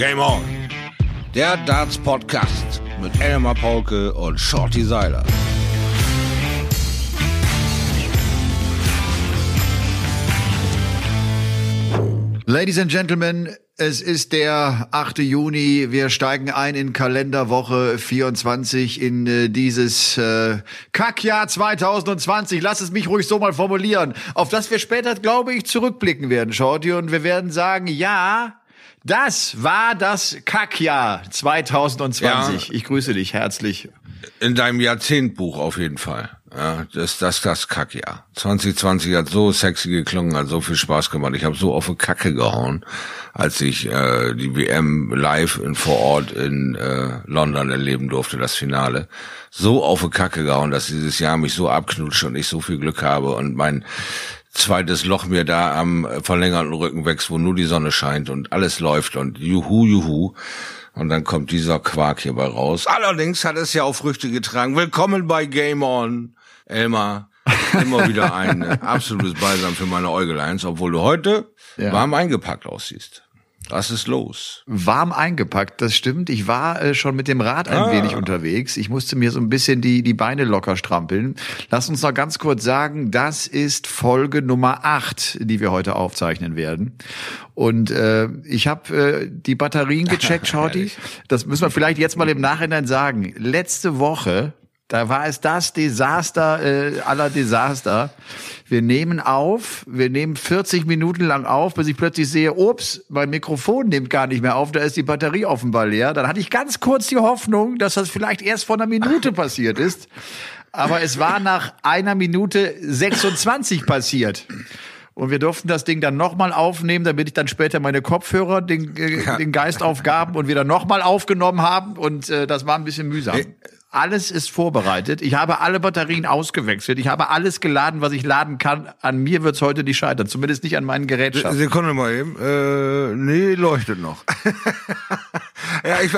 Game On. Der Darts Podcast mit Elmar Paulke und Shorty Seiler. Ladies and Gentlemen, es ist der 8. Juni. Wir steigen ein in Kalenderwoche 24 in äh, dieses äh, Kackjahr 2020. Lass es mich ruhig so mal formulieren, auf das wir später, glaube ich, zurückblicken werden, Shorty. Und wir werden sagen, ja, das war das Kackjahr 2020. Ja. Ich grüße dich herzlich. In deinem Jahrzehntbuch auf jeden Fall. Ja, das, das, das Kackjahr. 2020 hat so sexy geklungen, hat so viel Spaß gemacht. Ich habe so auf die Kacke gehauen, als ich äh, die WM live in, vor Ort in äh, London erleben durfte, das Finale. So auf die Kacke gehauen, dass dieses Jahr mich so abknutscht und ich so viel Glück habe und mein zweites Loch mir da am verlängerten Rücken wächst, wo nur die Sonne scheint und alles läuft und juhu, juhu. Und dann kommt dieser Quark hierbei raus. Allerdings hat es ja auch Früchte getragen. Willkommen bei Game On. Elmar, immer wieder ein absolutes Balsam für meine Äugeleins, obwohl du heute ja. warm eingepackt aussiehst. Was ist los? Warm eingepackt, das stimmt. Ich war äh, schon mit dem Rad ein ah. wenig unterwegs. Ich musste mir so ein bisschen die, die Beine locker strampeln. Lass uns noch ganz kurz sagen, das ist Folge Nummer 8, die wir heute aufzeichnen werden. Und äh, ich habe äh, die Batterien gecheckt, Shorty. Das müssen wir vielleicht jetzt mal im Nachhinein sagen. Letzte Woche da war es das Desaster äh, aller Desaster. Wir nehmen auf, wir nehmen 40 Minuten lang auf, bis ich plötzlich sehe, ups, mein Mikrofon nimmt gar nicht mehr auf, da ist die Batterie offenbar leer. Dann hatte ich ganz kurz die Hoffnung, dass das vielleicht erst vor einer Minute passiert ist. Aber es war nach einer Minute 26 passiert. Und wir durften das Ding dann nochmal aufnehmen, damit ich dann später meine Kopfhörer den, äh, den Geist aufgaben und wieder nochmal aufgenommen haben. Und äh, das war ein bisschen mühsam. Alles ist vorbereitet. Ich habe alle Batterien ausgewechselt. Ich habe alles geladen, was ich laden kann. An mir wird's heute nicht scheitern. Zumindest nicht an meinen Gerätschaften. Sekunde mal eben. Äh, nee, leuchtet noch. ja, ich,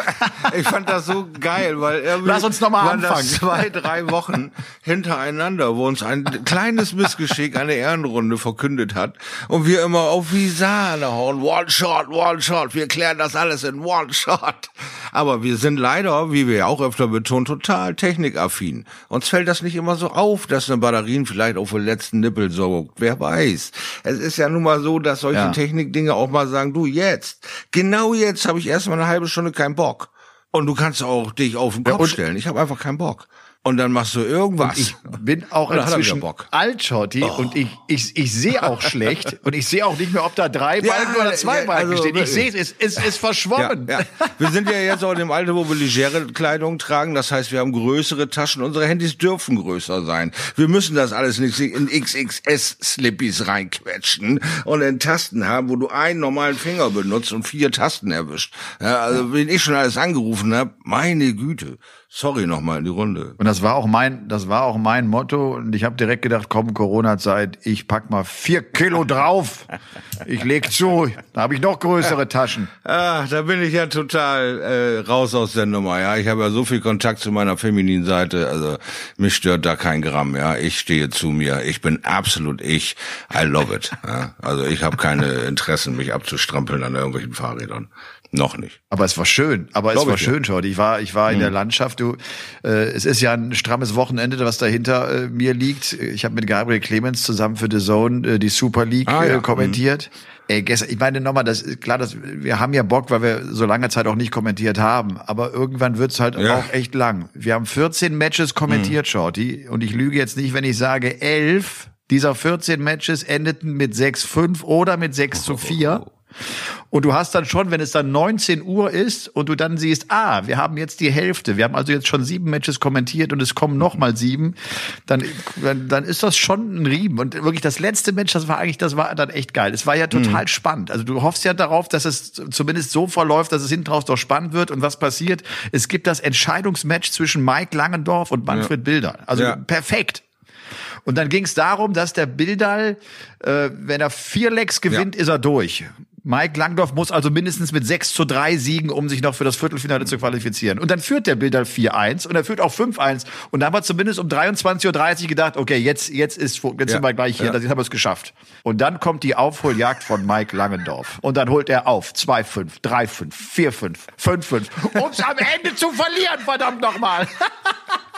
ich fand das so geil, weil irgendwie Lass uns noch mal waren anfangen. Das zwei, drei Wochen hintereinander, wo uns ein kleines Missgeschick eine Ehrenrunde verkündet hat und wir immer auf wie Sahne hauen. One shot, one shot. Wir klären das alles in one shot. Aber wir sind leider, wie wir ja auch öfter betont, total technikaffin. Uns fällt das nicht immer so auf, dass eine Batterien vielleicht auf den letzten Nippel sorgt. Wer weiß. Es ist ja nun mal so, dass solche ja. Technikdinge auch mal sagen, du jetzt, genau jetzt habe ich erstmal eine halbe Stunde keinen Bock. Und du kannst auch dich auf den Kopf ja, stellen. Ich habe einfach keinen Bock und dann machst du irgendwas. Und ich bin auch inzwischen alt, Schotti, oh. und ich, ich, ich sehe auch schlecht und ich sehe auch nicht mehr, ob da drei Balken ja, oder zwei ja, Balken also, stehen. Ich sehe es, es ist verschwommen. Ja, wir sind ja jetzt auch in dem Alter, wo wir legere Kleidung tragen. Das heißt, wir haben größere Taschen. Unsere Handys dürfen größer sein. Wir müssen das alles nicht in XXS-Slippies reinquetschen und in Tasten haben, wo du einen normalen Finger benutzt und vier Tasten erwischt. Ja, also, wenn ich schon alles angerufen habe, meine Güte. Sorry nochmal in die Runde. Und das war auch mein, das war auch mein Motto. Und ich habe direkt gedacht, komm, Corona-Zeit, ich pack mal vier Kilo drauf. Ich leg zu. Da habe ich noch größere Taschen. Ah, da bin ich ja total äh, raus aus der Nummer. Ja, ich habe ja so viel Kontakt zu meiner femininen Seite. Also mich stört da kein Gramm. Ja, ich stehe zu mir. Ich bin absolut ich. I love it. Ja? Also ich habe keine Interessen, mich abzustrampeln an irgendwelchen Fahrrädern. Noch nicht. Aber es war schön. Aber Glaub es war schön, Jordi. Ich war, ich war in hm. der Landschaft. Du, äh, es ist ja ein strammes Wochenende, was dahinter äh, mir liegt. Ich habe mit Gabriel Clemens zusammen für The Zone äh, die Super League ah, ja. äh, kommentiert. Hm. Ey, gestern, ich meine nochmal, das ist klar, dass wir haben ja Bock, weil wir so lange Zeit auch nicht kommentiert haben. Aber irgendwann wird's halt ja. auch echt lang. Wir haben 14 Matches kommentiert, hm. Shorty. Und ich lüge jetzt nicht, wenn ich sage, elf dieser 14 Matches endeten mit 6-5 oder mit 6 zu 4. Und du hast dann schon, wenn es dann 19 Uhr ist und du dann siehst, ah, wir haben jetzt die Hälfte, wir haben also jetzt schon sieben Matches kommentiert und es kommen noch mal sieben, dann, dann ist das schon ein Riemen. Und wirklich das letzte Match, das war eigentlich, das war dann echt geil. Es war ja total mhm. spannend. Also du hoffst ja darauf, dass es zumindest so verläuft, dass es hinten raus doch spannend wird. Und was passiert? Es gibt das Entscheidungsmatch zwischen Mike Langendorf und Manfred ja. Bilder. Also ja. perfekt. Und dann ging es darum, dass der Bildal, äh, wenn er vier Lecks gewinnt, ja. ist er durch. Mike Langdorf muss also mindestens mit 6 zu 3 siegen, um sich noch für das Viertelfinale zu qualifizieren. Und dann führt der Bilder 4-1 und er führt auch 5-1. Und da haben wir zumindest um 23.30 Uhr gedacht, okay, jetzt, jetzt, ist, jetzt ja. sind wir gleich hier, ja. jetzt haben wir es geschafft. Und dann kommt die Aufholjagd von Mike Langendorf. Und dann holt er auf 2-5, 3-5, 4-5, 5-5, um es am Ende zu verlieren, verdammt nochmal.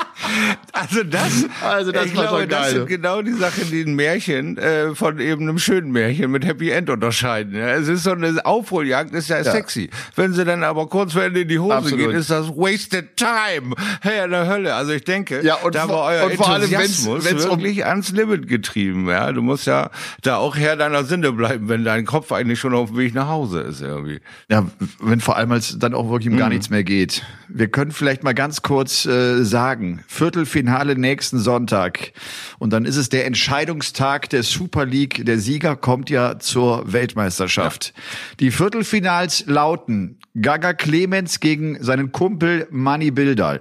Also das, also das, ich glaube, das sind genau die Sachen, die ein Märchen äh, von eben einem schönen Märchen mit Happy End unterscheiden. Ja, es ist so eine Aufholjagd, ist ja, ja. sexy. Wenn sie dann aber kurz vor Ende in die Hose Absolut. geht, ist das wasted time. Hey, in der Hölle. Also ich denke, ja, und da war euer und vor allem, wenn's, wenn's wirklich um ans Limit getrieben. Ja, du musst ja da auch Herr deiner Sinne bleiben, wenn dein Kopf eigentlich schon auf dem Weg nach Hause ist irgendwie. Ja, wenn vor allem als dann auch wirklich um mhm. gar nichts mehr geht. Wir können vielleicht mal ganz kurz äh, sagen, Viertelfinale nächsten Sonntag. Und dann ist es der Entscheidungstag der Super League. Der Sieger kommt ja zur Weltmeisterschaft. Ja. Die Viertelfinals lauten Gaga Clemens gegen seinen Kumpel Manny Bildal.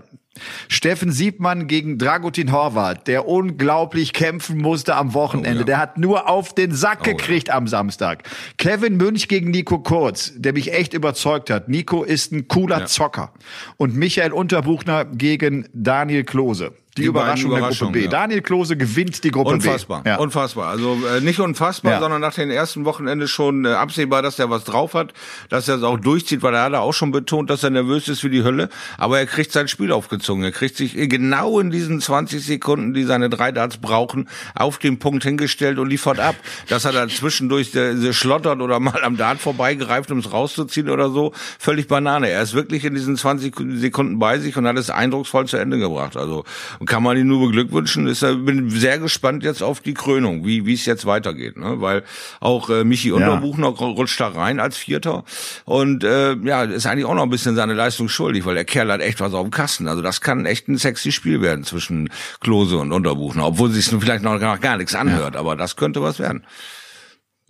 Steffen Siebmann gegen Dragutin Horvath, der unglaublich kämpfen musste am Wochenende. Oh, ja. Der hat nur auf den Sack oh, gekriegt ja. am Samstag. Kevin Münch gegen Nico Kurz, der mich echt überzeugt hat. Nico ist ein cooler ja. Zocker. Und Michael Unterbuchner gegen Daniel Klose. Die, die Überraschung, der Gruppe B. Ja. Daniel Klose gewinnt die Gruppe unfassbar, B. Ja. Unfassbar. Also äh, nicht unfassbar, ja. sondern nach den ersten Wochenende schon äh, absehbar, dass er was drauf hat, dass er es auch durchzieht, weil er hat auch schon betont, dass er nervös ist wie die Hölle. Aber er kriegt sein Spiel aufgezogen. Er kriegt sich genau in diesen 20 Sekunden, die seine drei Darts brauchen, auf den Punkt hingestellt und liefert ab. Dass er da zwischendurch äh, schlottert oder mal am Dart vorbeigereift, um es rauszuziehen oder so, völlig Banane. Er ist wirklich in diesen 20 Sekunden bei sich und hat es eindrucksvoll zu Ende gebracht. Also kann man ihn nur beglückwünschen. Ist, bin sehr gespannt jetzt auf die Krönung, wie wie es jetzt weitergeht, ne? Weil auch äh, Michi Unterbuchner ja. rutscht da rein als Vierter und äh, ja ist eigentlich auch noch ein bisschen seine Leistung schuldig, weil der Kerl hat echt was auf dem Kasten. Also das kann echt ein sexy Spiel werden zwischen Klose und Unterbuchner, obwohl sich vielleicht noch gar, gar nichts anhört, ja. aber das könnte was werden.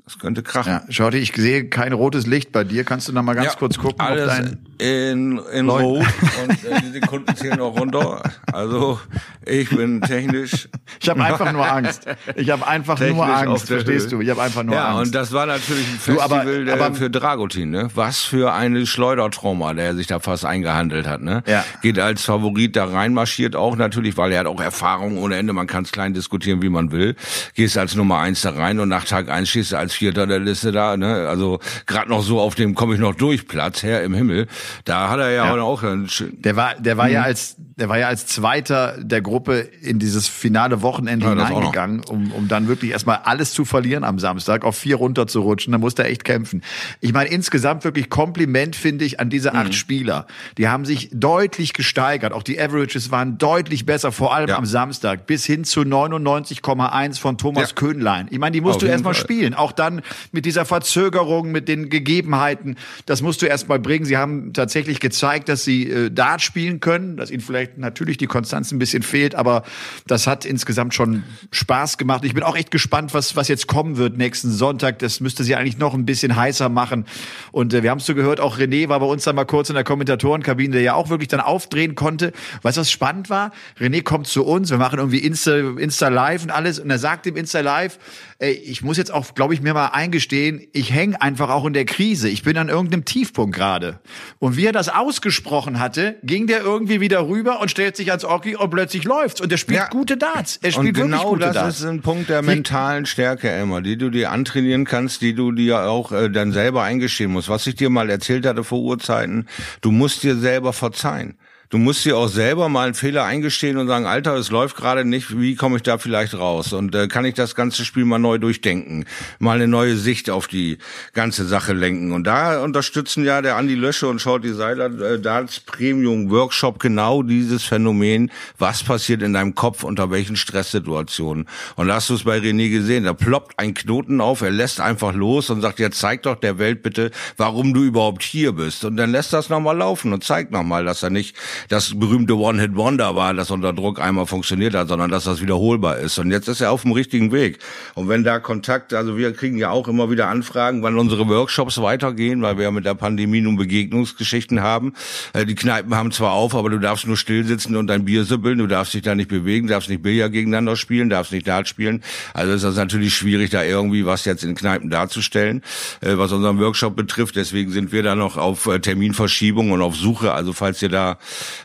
Das könnte krachen. Ja, Schotti, ich sehe kein rotes Licht bei dir. Kannst du noch mal ganz ja, kurz gucken, alles dein in, in Rot und äh, die Sekunden zählen noch runter. Also ich bin technisch. ich habe einfach nur Angst. Ich habe einfach nur Angst, verstehst Höhe. du? Ich habe einfach nur ja, Angst. Ja, und das war natürlich ein Festival du, aber, aber, für Dragutin, ne? Was für eine Schleudertrauma, der sich da fast eingehandelt hat, ne? Ja. Geht als Favorit da reinmarschiert auch natürlich, weil er hat auch Erfahrung ohne Ende. Man kann es klein diskutieren, wie man will. Gehst als Nummer eins da rein und nach Tag eins stehst du als Vierter der Liste da, ne? Also gerade noch so auf dem komme ich noch durch Platz, Herr im Himmel. Da hat er ja, ja. auch einen Der war, der war mhm. ja als, der war ja als Zweiter der Gruppe in dieses finale Wochenende ja, hineingegangen, um, um dann wirklich erstmal alles zu verlieren am Samstag, auf vier runter zu rutschen. Da musste er echt kämpfen. Ich meine, insgesamt wirklich Kompliment finde ich an diese acht mhm. Spieler. Die haben sich deutlich gesteigert. Auch die Averages waren deutlich besser, vor allem ja. am Samstag, bis hin zu 99,1 von Thomas ja. Köhnlein. Ich meine, die musst auf du erstmal spielen. Auch dann mit dieser Verzögerung, mit den Gegebenheiten. Das musst du erstmal bringen. Sie haben tatsächlich gezeigt, dass sie äh, Dart spielen können, dass ihnen vielleicht natürlich die Konstanz ein bisschen fehlt, aber das hat insgesamt schon Spaß gemacht. Ich bin auch echt gespannt, was, was jetzt kommen wird nächsten Sonntag. Das müsste sie eigentlich noch ein bisschen heißer machen. Und äh, wir haben es so gehört, auch René war bei uns dann mal kurz in der Kommentatorenkabine, der ja auch wirklich dann aufdrehen konnte. Weißt du, was spannend war? René kommt zu uns, wir machen irgendwie Insta, Insta Live und alles und er sagt im Insta Live, ey, ich muss jetzt auch, glaube ich, mir mal eingestehen, ich hänge einfach auch in der Krise. Ich bin an irgendeinem Tiefpunkt gerade. Und wie er das ausgesprochen hatte, ging der irgendwie wieder rüber und stellt sich ans Oki und plötzlich läuft's. Und er spielt ja. gute Darts. Er spielt und genau das Darts. ist ein Punkt der mentalen Stärke, Emma, die du dir antrainieren kannst, die du dir auch äh, dann selber eingestehen musst. Was ich dir mal erzählt hatte vor Urzeiten, du musst dir selber verzeihen du musst dir auch selber mal einen Fehler eingestehen und sagen, Alter, es läuft gerade nicht, wie komme ich da vielleicht raus? Und äh, kann ich das ganze Spiel mal neu durchdenken, mal eine neue Sicht auf die ganze Sache lenken? Und da unterstützen ja der Andi Lösche und Shorty Seiler äh, Darts Premium Workshop genau dieses Phänomen, was passiert in deinem Kopf, unter welchen Stresssituationen. Und da hast du es bei René gesehen, da ploppt ein Knoten auf, er lässt einfach los und sagt, jetzt zeig doch der Welt bitte, warum du überhaupt hier bist. Und dann lässt das nochmal laufen und zeigt nochmal, dass er nicht das berühmte One-Hit-Wonder war, das unter Druck einmal funktioniert hat, sondern dass das wiederholbar ist. Und jetzt ist er auf dem richtigen Weg. Und wenn da Kontakt, also wir kriegen ja auch immer wieder Anfragen, wann unsere Workshops weitergehen, weil wir ja mit der Pandemie nun Begegnungsgeschichten haben. Äh, die Kneipen haben zwar auf, aber du darfst nur still sitzen und dein Bier sippeln, du darfst dich da nicht bewegen, darfst nicht Billard gegeneinander spielen, darfst nicht Dart spielen. Also ist das natürlich schwierig, da irgendwie was jetzt in Kneipen darzustellen, äh, was unseren Workshop betrifft. Deswegen sind wir da noch auf äh, Terminverschiebung und auf Suche. Also falls ihr da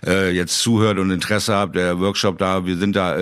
jetzt zuhört und Interesse habt, der Workshop da, wir sind da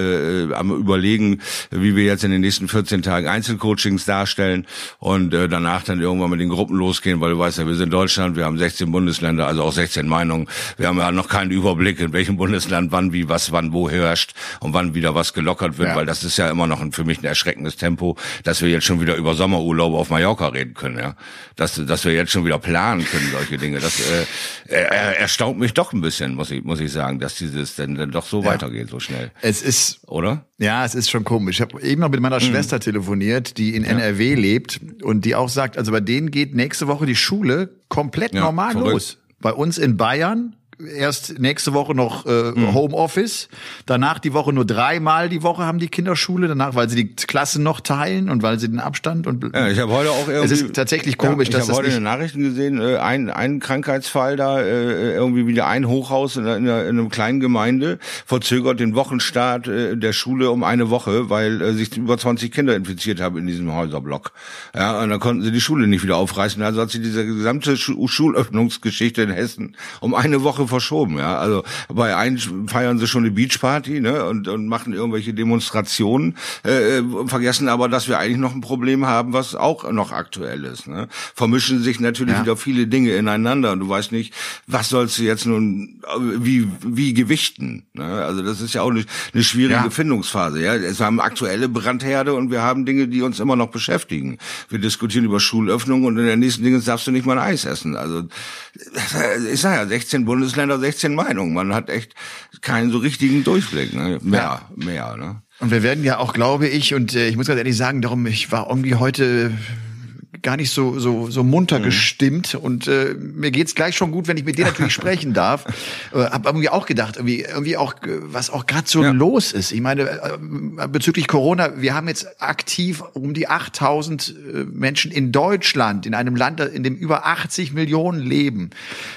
am überlegen, wie wir jetzt in den nächsten 14 Tagen Einzelcoachings darstellen und danach dann irgendwann mit den Gruppen losgehen, weil du weißt ja, wir sind Deutschland, wir haben 16 Bundesländer, also auch 16 Meinungen. Wir haben ja noch keinen Überblick, in welchem Bundesland wann wie was wann wo herrscht und wann wieder was gelockert wird, ja. weil das ist ja immer noch ein, für mich ein erschreckendes Tempo, dass wir jetzt schon wieder über Sommerurlaub auf Mallorca reden können, ja. Dass, dass wir jetzt schon wieder planen können, solche Dinge. Das äh, er, erstaunt mich doch ein bisschen, muss ich, muss ich sagen, dass dieses denn, denn doch so ja. weitergeht, so schnell. Es ist, oder? Ja, es ist schon komisch. Ich habe eben noch mit meiner mhm. Schwester telefoniert, die in ja. NRW lebt und die auch sagt, also bei denen geht nächste Woche die Schule komplett ja, normal verrückt. los. Bei uns in Bayern erst nächste Woche noch äh, mhm. Homeoffice, danach die Woche nur dreimal die Woche haben die Kinderschule, danach, weil sie die Klassen noch teilen und weil sie den Abstand und ja, ich habe heute auch irgendwie, es ist tatsächlich komisch, ja, ich dass habe heute in den Nachrichten gesehen, äh, ein, ein Krankheitsfall da äh, irgendwie wieder ein Hochhaus in, in, in einem kleinen Gemeinde verzögert den Wochenstart äh, der Schule um eine Woche, weil äh, sich über 20 Kinder infiziert haben in diesem Häuserblock. Ja, und dann konnten sie die Schule nicht wieder aufreißen, also hat sich diese gesamte Schulöffnungsgeschichte in Hessen um eine Woche verschoben, ja. Also bei einen feiern sie schon eine Beachparty, ne, und, und machen irgendwelche Demonstrationen, äh, vergessen aber, dass wir eigentlich noch ein Problem haben, was auch noch aktuell ist. Ne? Vermischen sich natürlich ja. wieder viele Dinge ineinander und du weißt nicht, was sollst du jetzt nun wie wie gewichten. Ne? Also das ist ja auch eine, eine schwierige ja. Findungsphase. Ja, es haben aktuelle Brandherde und wir haben Dinge, die uns immer noch beschäftigen. Wir diskutieren über Schulöffnung und in der nächsten Dinge darfst du nicht mal ein Eis essen. Also ich sage ja, 16 Bundesländer Bundesländer 16 Meinungen. Man hat echt keinen so richtigen Durchblick. Ne? Mehr, ja. mehr. Ne? Und wir werden ja auch, glaube ich, und äh, ich muss ganz ehrlich sagen, darum, ich war irgendwie heute gar nicht so so so munter mhm. gestimmt und äh, mir geht's gleich schon gut, wenn ich mit dir natürlich sprechen darf. Äh, hab irgendwie auch gedacht, irgendwie irgendwie auch was auch gerade so ja. los ist. Ich meine äh, bezüglich Corona, wir haben jetzt aktiv um die 8000 äh, Menschen in Deutschland, in einem Land, in dem über 80 Millionen leben.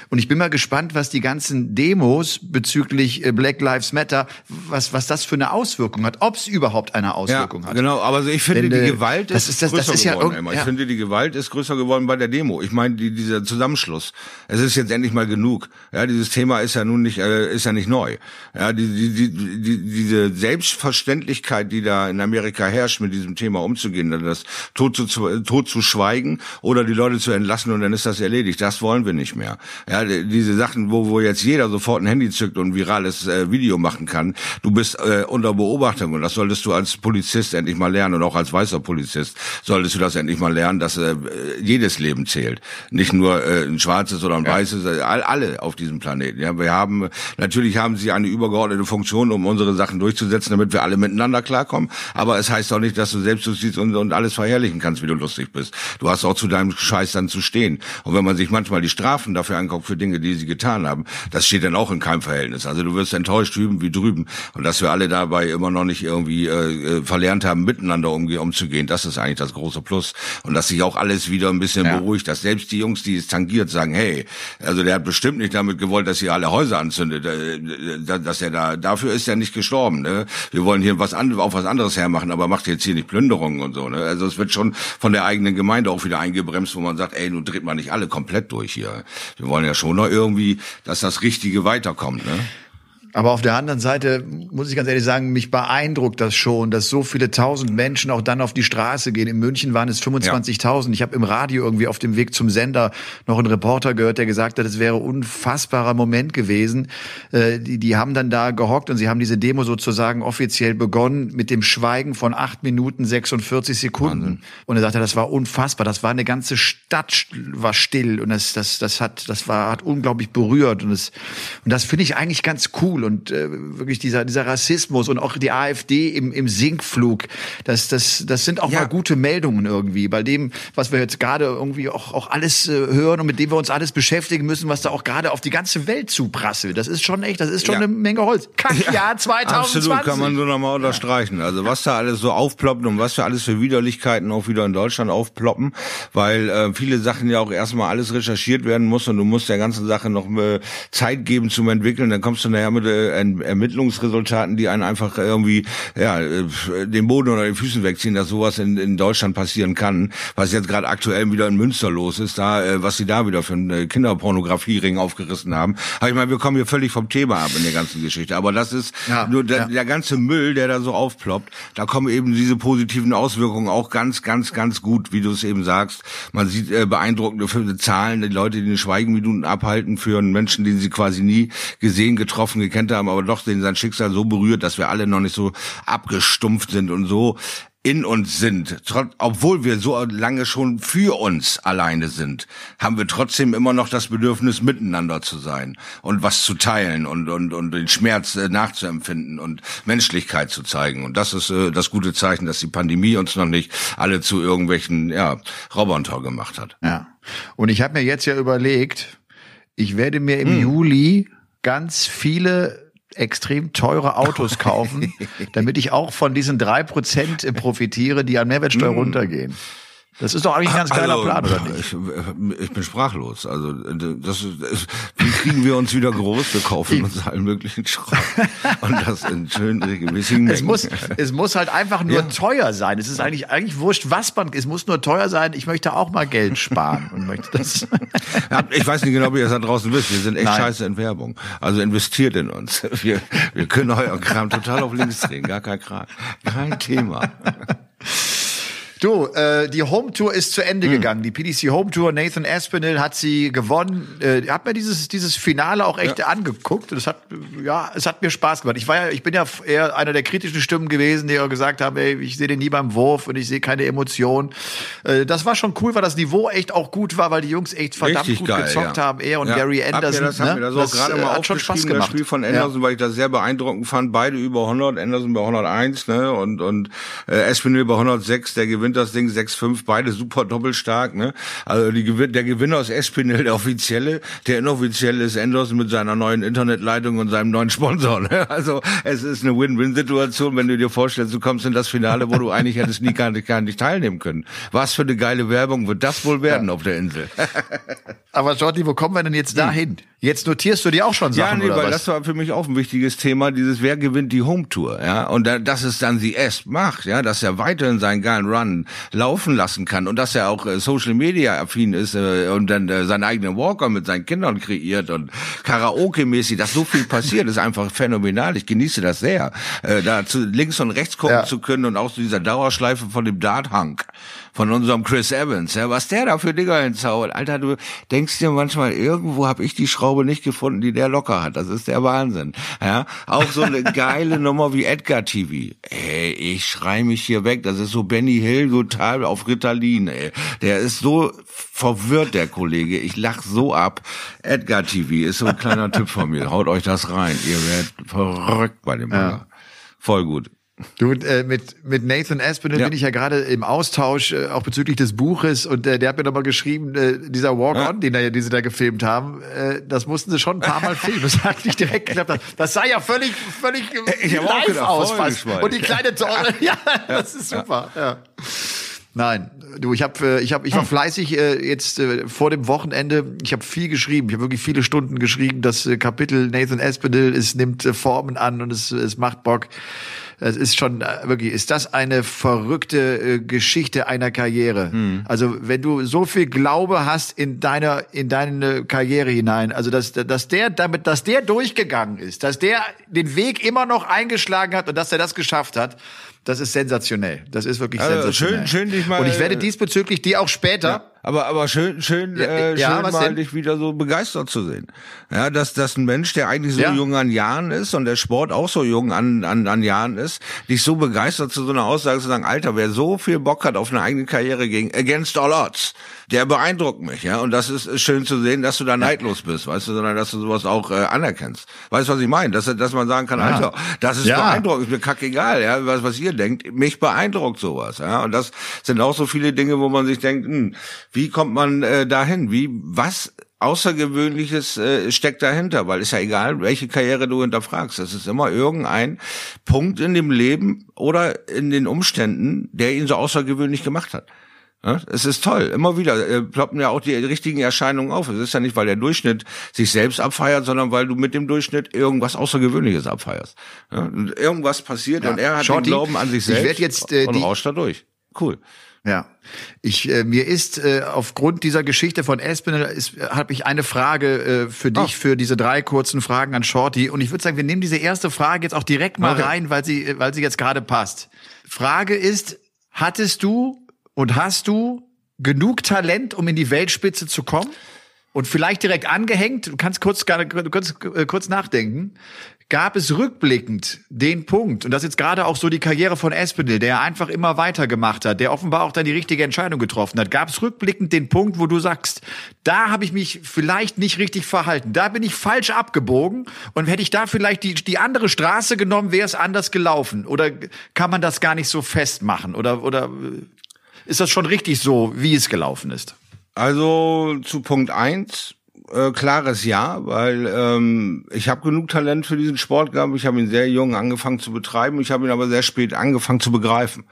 Und ich bin mal gespannt, was die ganzen Demos bezüglich äh, Black Lives Matter, was was das für eine Auswirkung hat, ob es überhaupt eine Auswirkung ja, hat. Genau, aber ich finde Denn, die äh, Gewalt ist, das ist das, das ist ja, geworden, ja. Ich finde die Gewalt ist größer geworden bei der Demo. Ich meine, die, dieser Zusammenschluss. Es ist jetzt endlich mal genug. Ja, dieses Thema ist ja nun nicht, äh, ist ja nicht neu. Ja, die, die, die, die, diese Selbstverständlichkeit, die da in Amerika herrscht, mit diesem Thema umzugehen, dann das tot zu, tot zu schweigen oder die Leute zu entlassen und dann ist das erledigt. Das wollen wir nicht mehr. Ja, diese Sachen, wo, wo jetzt jeder sofort ein Handy zückt und virales äh, Video machen kann. Du bist äh, unter Beobachtung und das solltest du als Polizist endlich mal lernen und auch als weißer Polizist solltest du das endlich mal lernen, dass äh, jedes Leben zählt. Nicht nur äh, ein schwarzes oder ein ja. weißes, äh, all, alle auf diesem Planeten. Ja, wir haben, natürlich haben sie eine übergeordnete Funktion, um unsere Sachen durchzusetzen, damit wir alle miteinander klarkommen. Aber es heißt auch nicht, dass du selbst siehst und, und alles verherrlichen kannst, wie du lustig bist. Du hast auch zu deinem Scheiß dann zu stehen. Und wenn man sich manchmal die Strafen dafür anguckt, für Dinge, die sie getan haben, das steht dann auch in keinem Verhältnis. Also du wirst enttäuscht drüben wie drüben. Und dass wir alle dabei immer noch nicht irgendwie äh, äh verlernt haben, miteinander umzugehen, das ist eigentlich das große Plus. Und dass sich auch alles wieder ein bisschen ja. beruhigt, dass selbst die Jungs, die es tangiert, sagen, hey, also der hat bestimmt nicht damit gewollt, dass ihr alle Häuser anzündet, äh, dass er da, dafür ist er nicht gestorben. Ne? Wir wollen hier was anderes, auf was anderes hermachen, aber macht jetzt hier nicht Plünderungen und so. Ne? Also es wird schon von der eigenen Gemeinde auch wieder eingebremst, wo man sagt, ey, nun dreht man nicht alle komplett durch hier. Wir wollen ja schon noch irgendwie, dass das Richtige weiterkommt. Ne? Aber auf der anderen Seite muss ich ganz ehrlich sagen, mich beeindruckt das schon, dass so viele tausend Menschen auch dann auf die Straße gehen. In München waren es 25.000. Ja. Ich habe im Radio irgendwie auf dem Weg zum Sender noch einen Reporter gehört, der gesagt hat, es wäre unfassbarer Moment gewesen. Äh, die, die haben dann da gehockt und sie haben diese Demo sozusagen offiziell begonnen mit dem Schweigen von acht Minuten 46 Sekunden. Wahnsinn. Und er sagte, das war unfassbar. Das war eine ganze Stadt war still und das, das, das hat, das war, hat unglaublich berührt und das, und das finde ich eigentlich ganz cool cool und äh, wirklich dieser dieser Rassismus und auch die AfD im im Sinkflug. Das das das sind auch ja. mal gute Meldungen irgendwie bei dem, was wir jetzt gerade irgendwie auch auch alles äh, hören und mit dem wir uns alles beschäftigen müssen, was da auch gerade auf die ganze Welt zuprasselt. Das ist schon echt, das ist schon ja. eine Menge Holz. Kackjahr 2020. Absolut, kann man so nochmal unterstreichen. Also was da alles so aufploppt und was für alles für Widerlichkeiten auch wieder in Deutschland aufploppen, weil äh, viele Sachen ja auch erstmal alles recherchiert werden muss und du musst der ganzen Sache noch äh, Zeit geben zum Entwickeln. Dann kommst du nachher mit äh, Ermittlungsresultaten, die einen einfach irgendwie ja äh, den Boden oder die Füßen wegziehen, dass sowas in, in Deutschland passieren kann. Was jetzt gerade aktuell wieder in Münster los ist, da äh, was sie da wieder für einen Kinderpornografiering aufgerissen haben. Aber ich meine, wir kommen hier völlig vom Thema ab in der ganzen Geschichte. Aber das ist ja, nur der, ja. der ganze Müll, der da so aufploppt. Da kommen eben diese positiven Auswirkungen auch ganz, ganz, ganz gut, wie du es eben sagst. Man sieht äh, beeindruckende Zahlen, die Leute, die den Schweigeminuten abhalten für einen Menschen, den sie quasi nie gesehen, getroffen, gekannt haben, aber doch den sein Schicksal so berührt, dass wir alle noch nicht so abgestumpft sind und so in uns sind, obwohl wir so lange schon für uns alleine sind, haben wir trotzdem immer noch das Bedürfnis, miteinander zu sein und was zu teilen und, und, und den Schmerz äh, nachzuempfinden und Menschlichkeit zu zeigen. Und das ist äh, das gute Zeichen, dass die Pandemie uns noch nicht alle zu irgendwelchen ja, Roboter gemacht hat. Ja. Und ich habe mir jetzt ja überlegt, ich werde mir im hm. Juli ganz viele extrem teure Autos kaufen, damit ich auch von diesen drei Prozent profitiere, die an Mehrwertsteuer mm. runtergehen. Das ist doch eigentlich ein ganz geiler also, Plan, oder nicht? Ich, ich, bin sprachlos. Also das ist, wie kriegen wir uns wieder groß? Wir kaufen uns allen möglichen Schrott und das in schön regelmäßigen Mengen. Es muss, es muss halt einfach nur ja. teuer sein. Es ist eigentlich eigentlich wurscht, was man. Es muss nur teuer sein. Ich möchte auch mal Geld sparen und möchte das. Ja, ich weiß nicht genau, wie ihr das da draußen wisst. Wir sind echt Nein. scheiße in Werbung. Also investiert in uns. Wir, wir können euer Kram total auf links drehen. Gar kein Kram. Kein Thema. Du, äh, die Home Tour ist zu Ende hm. gegangen. Die PDC Home Tour, Nathan Aspinall hat sie gewonnen. Äh, hab mir dieses dieses Finale auch echt ja. angeguckt. Das hat ja, es hat mir Spaß gemacht. Ich war ja, ich bin ja eher einer der kritischen Stimmen gewesen, die ja gesagt haben, ey, ich sehe den nie beim Wurf und ich sehe keine Emotion. Äh, das war schon cool, weil das Niveau echt auch gut war, weil die Jungs echt verdammt Richtig gut geil, gezockt ja. haben. Er und ja. Gary Anderson. das, ne? das, das gerade äh, mal hat schon Spaß gemacht. Das Spiel von Anderson, weil ich das sehr beeindruckend fand. Beide über 100, Anderson bei 101, ne? Und und äh, Aspinall bei 106. Der gewinnt das Ding 6-5 fünf, beide super doppelstark. Ne? Also die, der Gewinner ist Espinel, der offizielle. Der inoffizielle ist Anderson mit seiner neuen Internetleitung und seinem neuen Sponsor. Ne? Also es ist eine Win-Win-Situation, wenn du dir vorstellst, du kommst in das Finale, wo du eigentlich hättest nie gar nicht, gar nicht teilnehmen können. Was für eine geile Werbung wird das wohl werden ja. auf der Insel? Aber Jordi, wo kommen wir denn jetzt dahin? Jetzt notierst du dir auch schon Sachen, Ja, nee, weil was? das war für mich auch ein wichtiges Thema, dieses wer gewinnt die Home Tour, ja? Und da, dass es dann die Esp macht, ja, dass er weiterhin seinen geilen Run laufen lassen kann und dass er auch äh, Social Media affin ist äh, und dann äh, seinen eigenen Walker mit seinen Kindern kreiert und Karaoke mäßig, dass so viel passiert, ist einfach phänomenal. Ich genieße das sehr, äh, da zu links und rechts gucken ja. zu können und auch zu dieser Dauerschleife von dem Dart Hunk von unserem Chris Evans, ja, was der da für Dinger hinzaubert. Alter, du denkst dir manchmal, irgendwo habe ich die Schraube nicht gefunden, die der locker hat. Das ist der Wahnsinn. Ja, auch so eine geile Nummer wie Edgar TV. Ey, ich schrei mich hier weg. Das ist so Benny Hill total auf Ritalin, ey. Der ist so verwirrt, der Kollege. Ich lach so ab. Edgar TV ist so ein kleiner Tipp von mir. Haut euch das rein. Ihr werdet verrückt bei dem ja. Voll gut. Du, äh, mit, mit Nathan Aspinall ja. bin ich ja gerade im Austausch, äh, auch bezüglich des Buches. Und äh, der hat mir nochmal geschrieben, äh, dieser Walk-On, ja. den, er, den sie da gefilmt haben, äh, das mussten sie schon ein paar Mal filmen. Das hat nicht direkt geklappt. Das sah ja völlig, völlig ich live gedacht, aus fast. Und die kleine Tore, ja, das ist super. Ja. Nein, du, ich habe, äh, ich habe, ich war hm. fleißig äh, jetzt äh, vor dem Wochenende. Ich habe viel geschrieben. Ich habe wirklich viele Stunden geschrieben. Das äh, Kapitel Nathan Aspinall, es nimmt äh, Formen an und es, es macht Bock. Es ist schon äh, wirklich, ist das eine verrückte äh, Geschichte einer Karriere. Hm. Also wenn du so viel Glaube hast in deiner in deine Karriere hinein, also dass dass der damit, dass der durchgegangen ist, dass der den Weg immer noch eingeschlagen hat und dass er das geschafft hat. Das ist sensationell. Das ist wirklich also sensationell. Schön, schön dich mal. Und ich werde diesbezüglich die auch später. Ja Aber, aber schön, schön, Ja, äh, ja, schön was mal denn? dich wieder so begeistert zu sehen. Ja, dass, dass ein Mensch, der eigentlich so Ja. jung an Jahren ist und der Sport auch so jung an, an, an Jahren ist, dich so begeistert zu so einer Aussage zu sagen, Alter, wer so viel Bock hat auf eine eigene Karriere gegen, against all odds, der beeindruckt mich, ja. Und das ist, schön zu sehen, dass du da neidlos bist, weißt du, sondern dass du sowas auch äh, anerkennst. Weißt du, was ich meine? Dass, dass man sagen kann, Ja. Alter, das ist Ja. beeindruckend, ist mir kackegal, ja, was, was ihr denkt. Mich beeindruckt sowas, ja. Und das sind auch so viele Dinge, wo man sich denkt, hm, wie kommt man äh, dahin? Wie, was Außergewöhnliches äh, steckt dahinter? Weil ist ja egal, welche Karriere du hinterfragst. Es ist immer irgendein Punkt in dem Leben oder in den Umständen, der ihn so außergewöhnlich gemacht hat. Ja, es ist toll. Immer wieder äh, ploppen ja auch die richtigen Erscheinungen auf. Es ist ja nicht, weil der Durchschnitt sich selbst abfeiert, sondern weil du mit dem Durchschnitt irgendwas Außergewöhnliches abfeierst. Ja, irgendwas passiert Ja. und er hat Shorty, den Glauben an sich ich selbst werd jetzt, äh, und rauscht da durch. Cool. Ja, ich äh, mir ist äh, aufgrund dieser Geschichte von Espinel ist habe ich eine Frage äh, für dich Ah. für diese drei kurzen Fragen an Shorty und ich würde sagen, wir nehmen diese erste Frage jetzt auch direkt mal Okay. rein, weil sie äh, weil sie jetzt gerade passt. Frage ist, hattest du und hast du genug Talent, um in die Weltspitze zu kommen? Und vielleicht direkt angehängt, du kannst kurz, du kannst äh, kurz nachdenken, gab es rückblickend den Punkt, und das ist jetzt gerade auch so die Karriere von Espinel, der einfach immer weitergemacht hat, der offenbar auch dann die richtige Entscheidung getroffen hat, gab es rückblickend den Punkt, wo du sagst, da habe ich mich vielleicht nicht richtig verhalten, da bin ich falsch abgebogen und hätte ich da vielleicht die, die andere Straße genommen, wäre es anders gelaufen. Oder kann man das gar nicht so festmachen? Oder, oder ist das schon richtig so, wie es gelaufen ist? Also zu Punkt eins äh, klares Ja, weil ähm, ich habe genug Talent für diesen Sport gehabt. Ich habe ihn sehr jung angefangen zu betreiben. Ich habe ihn aber sehr spät angefangen zu begreifen.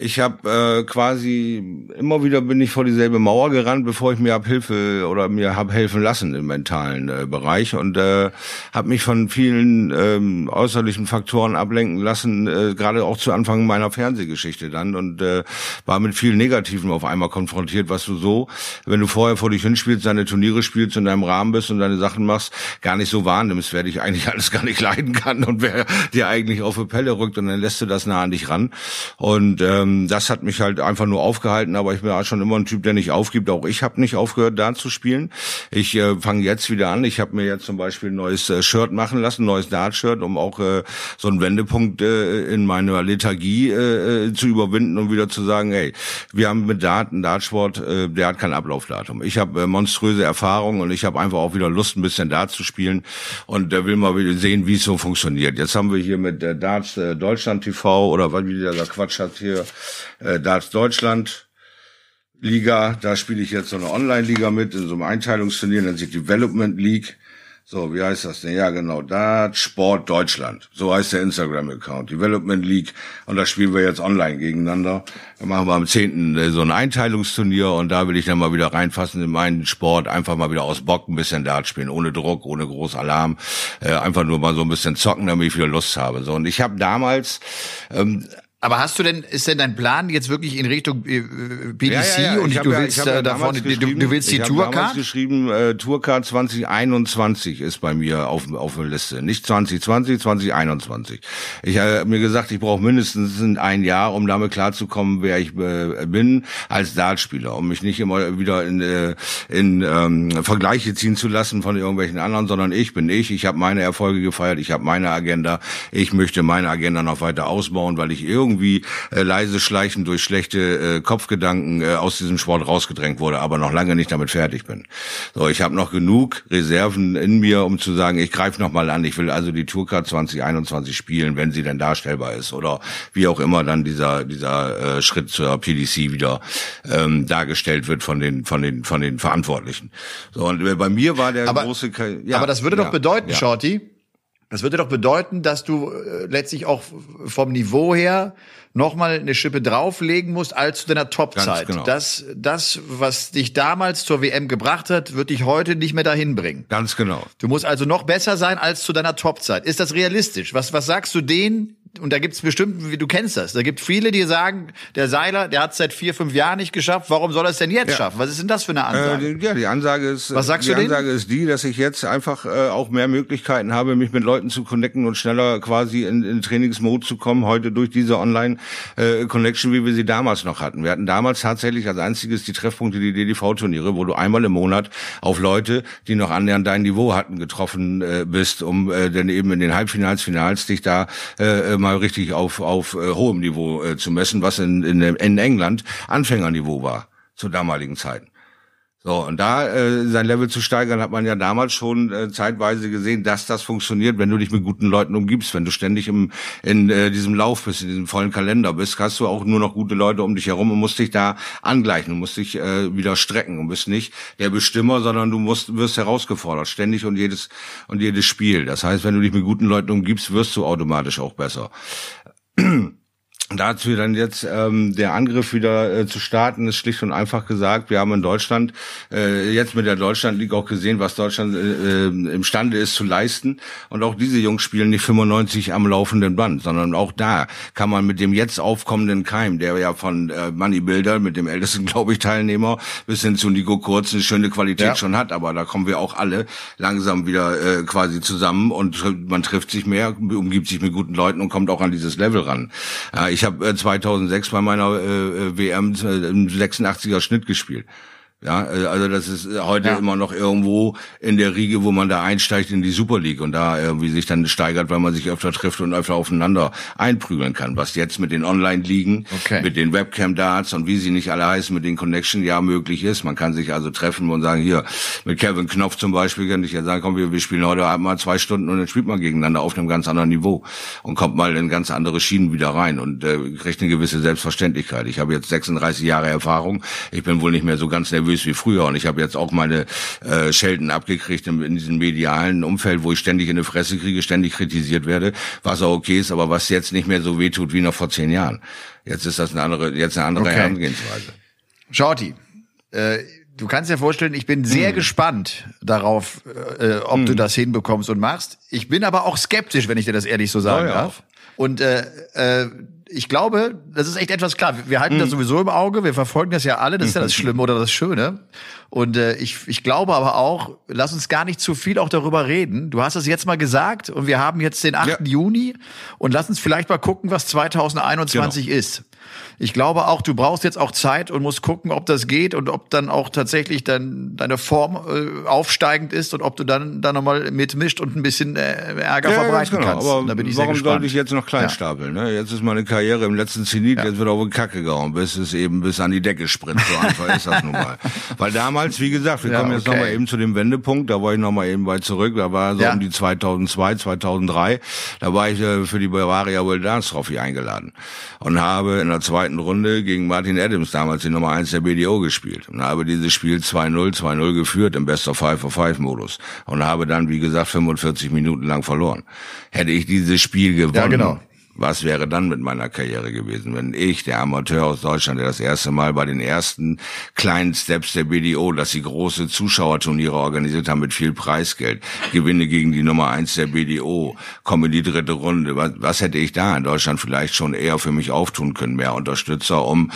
Ich habe äh, quasi immer wieder bin ich vor dieselbe Mauer gerannt, bevor ich mir hab Hilfe oder mir hab helfen lassen im mentalen äh, Bereich. Und äh, habe mich von vielen ähm, äußerlichen Faktoren ablenken lassen, äh, gerade auch zu Anfang meiner Fernsehgeschichte dann. Und äh, war mit viel Negativen auf einmal konfrontiert, was du so, wenn du vorher vor dich hinspielst, deine Turniere spielst und in deinem Rahmen bist und deine Sachen machst, gar nicht so wahrnimmst, wer dich eigentlich alles gar nicht leiden kann und wer dir eigentlich auf die Pelle rückt und dann lässt du das nah an dich ran. Und ähm, das hat mich halt einfach nur aufgehalten, aber ich bin auch schon immer ein Typ, der nicht aufgibt. Auch ich habe nicht aufgehört, da zu spielen. Ich äh, fange jetzt wieder an. Ich habe mir jetzt zum Beispiel ein neues äh, Shirt machen lassen, ein neues Dart-Shirt, um auch äh, so einen Wendepunkt äh, in meiner Lethargie äh, äh, zu überwinden und wieder zu sagen, hey, wir haben mit Dart einen Dartsport, äh, der hat kein Ablaufdatum. Ich habe äh, monströse Erfahrungen und ich habe einfach auch wieder Lust, ein bisschen Dart zu spielen und äh, will mal wieder sehen, wie es so funktioniert. Jetzt haben wir hier mit äh, Darts äh, Deutschland TV oder was wie dieser Quatsch hat hier äh, Darts Deutschland Liga, da spiele ich jetzt so eine Online-Liga mit, in so einem Einteilungsturnier, nennt sich Development League. So, wie heißt das denn? Ja, genau, Dart Sport Deutschland. So heißt der Instagram-Account, Development League. Und da spielen wir jetzt online gegeneinander. Da machen wir am 10. äh, so ein Einteilungsturnier und da will ich dann mal wieder reinfassen in meinen Sport, einfach mal wieder aus Bock ein bisschen Dart spielen, ohne Druck, ohne groß Alarm, äh, einfach nur mal so ein bisschen zocken, damit ich wieder Lust habe. So, und ich habe damals ähm, Aber hast du denn, ist denn dein Plan jetzt wirklich in Richtung äh, BDC Ja, ja, ja. und Ich du willst ich ja äh, davon, damals du, du willst die ich hab damals Tourcard? geschrieben, äh, Tourcard 2021 ist bei mir auf, auf der Liste. Nicht 2020, 2021. Ich habe mir gesagt, ich brauche mindestens ein Jahr, um damit klarzukommen, wer ich äh, bin als Dartspieler, um mich nicht immer wieder in, äh, in ähm, Vergleiche ziehen zu lassen von irgendwelchen anderen, sondern ich bin ich. Ich habe meine Erfolge gefeiert, ich habe meine Agenda. Ich möchte meine Agenda noch weiter ausbauen, weil ich irgendwie äh, leise schleichend durch schlechte äh, Kopfgedanken äh, aus diesem Sport rausgedrängt wurde, aber noch lange nicht damit fertig bin. So, ich habe noch genug Reserven in mir, um zu sagen, ich greife noch mal an. Ich will also die Tourcard 2021 spielen, wenn sie denn darstellbar ist oder wie auch immer dann dieser dieser äh, Schritt zur PDC wieder ähm, dargestellt wird von den von den von den Verantwortlichen. So und äh, bei mir war der Aber- große ja, Aber das würde ja, doch bedeuten, ja. Shorty, das würde doch bedeuten, dass du äh, letztlich auch vom Niveau her nochmal eine Schippe drauflegen musst als zu deiner Topzeit. Genau. Das, das, was dich damals zur WM gebracht hat, wird dich heute nicht mehr dahin bringen. Ganz genau. Du musst also noch besser sein als zu deiner Topzeit. Ist das realistisch? Was, was sagst du denen, und da gibt's bestimmt, du kennst das, da gibt viele, die sagen, der Seiler, der hat seit vier, fünf Jahren nicht geschafft, warum soll er es denn jetzt ja. schaffen? Was ist denn das für eine Ansage? Äh, ja, die Ansage ist, Was sagst die du Ansage ist die, dass ich jetzt einfach äh, auch mehr Möglichkeiten habe, mich mit Leuten zu connecten und schneller quasi in, in Trainingsmode zu kommen, heute durch diese Online-Connection, äh, wie wir sie damals noch hatten. Wir hatten damals tatsächlich als einziges die Treffpunkte, die DDV-Turniere, wo du einmal im Monat auf Leute, die noch annähernd dein Niveau hatten, getroffen äh, bist, um äh, dann eben in den Halbfinals, Finals dich da äh, mal richtig auf, auf äh, hohem Niveau äh, zu messen, was in, in, in England Anfängerniveau war zu damaligen Zeiten. So, und da äh, sein Level zu steigern, hat man ja damals schon äh, zeitweise gesehen, dass das funktioniert, wenn du dich mit guten Leuten umgibst. Wenn du ständig im, in äh, diesem Lauf bist, in diesem vollen Kalender bist, hast du auch nur noch gute Leute um dich herum und musst dich da angleichen. Du musst dich äh, wieder strecken und bist nicht der Bestimmer, sondern du musst, wirst herausgefordert, ständig und jedes, und jedes Spiel. Das heißt, wenn du dich mit guten Leuten umgibst, wirst du automatisch auch besser. Dazu dann jetzt ähm, der Angriff wieder äh, zu starten, ist schlicht und einfach gesagt, wir haben in Deutschland äh, jetzt mit der Deutschland League auch gesehen, was Deutschland äh, äh, imstande ist zu leisten. Und auch diese Jungs spielen nicht 95 am laufenden Band, sondern auch da kann man mit dem jetzt aufkommenden Keim, der ja von äh, Money Builder, mit dem ältesten, glaube ich, Teilnehmer, bis hin zu Nico Kurz eine schöne Qualität ja. schon hat. Aber da kommen wir auch alle langsam wieder äh, quasi zusammen und man trifft sich mehr, umgibt sich mit guten Leuten und kommt auch an dieses Level ran. Ja, ich habe 2006 bei meiner äh, WM äh, im 86er Schnitt gespielt. Ja, äh, also das ist heute ja. immer noch irgendwo in der Riege, wo man da einsteigt in die Super League und da irgendwie sich dann steigert, weil man sich öfter trifft und öfter aufeinander einprügeln kann. Was jetzt mit den Online-Ligen, okay. mit den Webcam-Darts und wie sie nicht alle heißen, mit den Connection ja möglich ist. Man kann sich also treffen und sagen, hier, mit Kevin Knopf zum Beispiel, kann ich ja sagen, komm, wir, wir spielen heute Abend mal zwei Stunden und dann spielt man gegeneinander auf einem ganz anderen Niveau und kommt mal in ganz andere Schienen wieder rein und äh, kriegt eine gewisse Selbstverständlichkeit. Ich habe jetzt 36 Jahre Erfahrung. Ich bin wohl nicht mehr so ganz nervös nervös wie früher. Und ich habe jetzt auch meine äh, Schelten abgekriegt in, in diesem medialen Umfeld, wo ich ständig in die Fresse kriege, ständig kritisiert werde, was auch okay ist, aber was jetzt nicht mehr so wehtut wie noch vor zehn Jahren. Jetzt ist das eine andere, jetzt eine andere okay. Herangehensweise. Shorty, äh, du kannst dir vorstellen, ich bin sehr hm. gespannt darauf, äh, ob hm. du das hinbekommst und machst. Ich bin aber auch skeptisch, wenn ich dir das ehrlich so sagen ja, ja. darf. Und äh, äh, ich glaube, das ist echt etwas klar. Wir halten mhm. das sowieso im Auge, wir verfolgen das ja alle, das ist ja das Schlimme oder das Schöne. Und äh, ich, ich glaube aber auch, lass uns gar nicht zu viel auch darüber reden. Du hast es jetzt mal gesagt und wir haben jetzt den 8. Ja. Juni und lass uns vielleicht mal gucken, was 2021 genau. ist. Ich glaube auch, du brauchst jetzt auch Zeit und musst gucken, ob das geht und ob dann auch tatsächlich dann deine Form äh, aufsteigend ist und ob du dann dann nochmal mitmischt und ein bisschen äh, Ärger ja, verbreiten genau. kannst. Aber da bin ich warum sollte ich jetzt noch klein ja. stapeln? Ne? Jetzt ist meine Karriere im letzten Zenit, ja. jetzt wird auf die Kacke gehauen, bis es eben bis an die Decke springt. So einfach ist das nun mal. Weil damals, wie gesagt, wir kommen jetzt okay. nochmal eben zu dem Wendepunkt, da war ich nochmal eben weit zurück, da war so um die 2002, 2003, da war ich äh, für die Bavaria World Dance Trophy eingeladen und habe in der zweiten Runde gegen Martin Adams, damals die Nummer 1 der BDO, gespielt. Und habe dieses Spiel 2-0, 2-0 geführt im Best of Five of Five Modus. Und habe dann, wie gesagt, 45 Minuten lang verloren. Hätte ich dieses Spiel gewonnen, ja, genau was wäre dann mit meiner Karriere gewesen, wenn ich, der Amateur aus Deutschland, der das erste Mal bei den ersten kleinen Steps der BDO, dass sie große Zuschauerturniere organisiert haben mit viel Preisgeld, gewinne gegen die Nummer eins der BDO, komme in die dritte Runde. Was, was hätte ich da in Deutschland vielleicht schon eher für mich auftun können? Mehr Unterstützer, um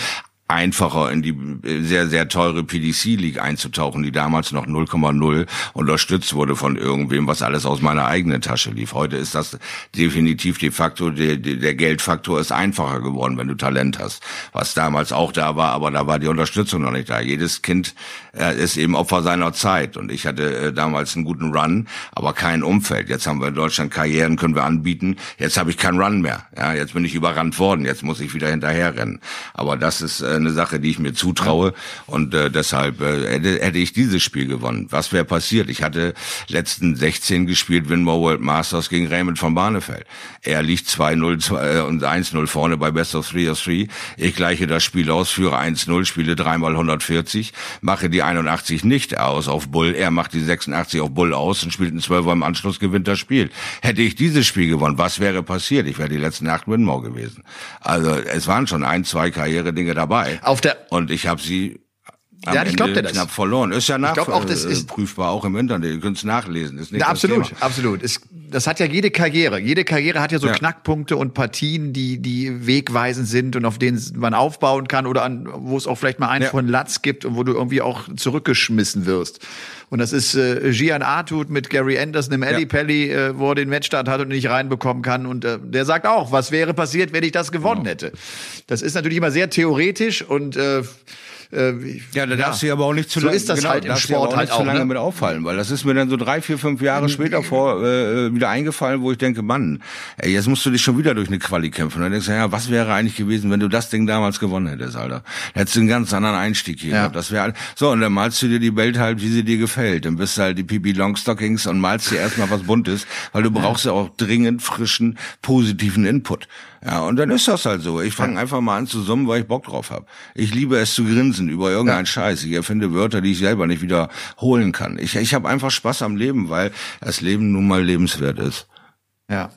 einfacher in die sehr, sehr teure PDC League einzutauchen, die damals noch 0,0 unterstützt wurde von irgendwem, was alles aus meiner eigenen Tasche lief. Heute ist das definitiv de facto, der, der Geldfaktor ist einfacher geworden, wenn du Talent hast. Was damals auch da war, aber da war die Unterstützung noch nicht da. Jedes Kind äh, ist eben Opfer seiner Zeit und ich hatte äh, damals einen guten Run, aber kein Umfeld. Jetzt haben wir in Deutschland Karrieren, können wir anbieten. Jetzt habe ich keinen Run mehr. Ja, jetzt bin ich überrannt worden. Jetzt muss ich wieder hinterherrennen. Aber das ist äh, eine Sache, die ich mir zutraue und äh, deshalb äh, hätte, hätte ich dieses Spiel gewonnen. Was wäre passiert? Ich hatte letzten 16 gespielt, Winmore World Masters gegen Raymond von Barnefeld. Er liegt 2-0 äh, und 1-0 vorne bei Best of 3 of 3. Ich gleiche das Spiel aus, führe 1-0, spiele dreimal 140, mache die 81 nicht aus auf Bull, er macht die 86 auf Bull aus und spielt einen 12er im Anschluss, gewinnt das Spiel. Hätte ich dieses Spiel gewonnen, was wäre passiert? Ich wäre die letzten acht Winmore gewesen. Also es waren schon ein, zwei Karriere-Dinge dabei. Auf der und ich habe sie am ja, ich glaub dir knapp verloren. Ist ja nachprüfbar, auch, das ist, auch im Internet. Ihr könnt es nachlesen. Ist nicht na, absolut, Thema. absolut. Es, das hat ja jede Karriere. Jede Karriere hat ja so ja. Knackpunkte und Partien, die, die wegweisend sind und auf denen man aufbauen kann oder an, wo es auch vielleicht mal einen ja. von Latz gibt und wo du irgendwie auch zurückgeschmissen wirst. Und das ist äh, Gian Artut mit Gary Anderson im Alley Pelli, äh, wo er den Matchstart hat und nicht reinbekommen kann. Und äh, der sagt auch, was wäre passiert, wenn ich das gewonnen genau. hätte. Das ist natürlich immer sehr theoretisch und äh, äh, ja, da darfst ja, du aber auch nicht zu so lange, ist das genau, halt im Sport halt auch, zu lange ne? mit auffallen, weil das ist mir dann so drei, vier, fünf Jahre später vor äh, wieder eingefallen, wo ich denke, Mann, ey, jetzt musst du dich schon wieder durch eine Quali kämpfen. Und dann denkst du, ja, was wäre eigentlich gewesen, wenn du das Ding damals gewonnen hättest, Alter? Hättest du einen ganz anderen Einstieg hier ja. gehabt. Das wäre so und dann malst du dir die Welt halt, wie sie dir gefällt. Dann bist du halt die Pipi Longstockings und malst dir erstmal was Buntes, weil du brauchst ja auch dringend frischen, positiven Input. Ja, und dann ist das halt so. Ich fange einfach mal an zu summen, weil ich Bock drauf habe. Ich liebe es zu grinsen über irgendeinen ja. Scheiß. Ich erfinde Wörter, die ich selber nicht wiederholen kann. Ich, ich habe einfach Spaß am Leben, weil das Leben nun mal lebenswert ist. Ja.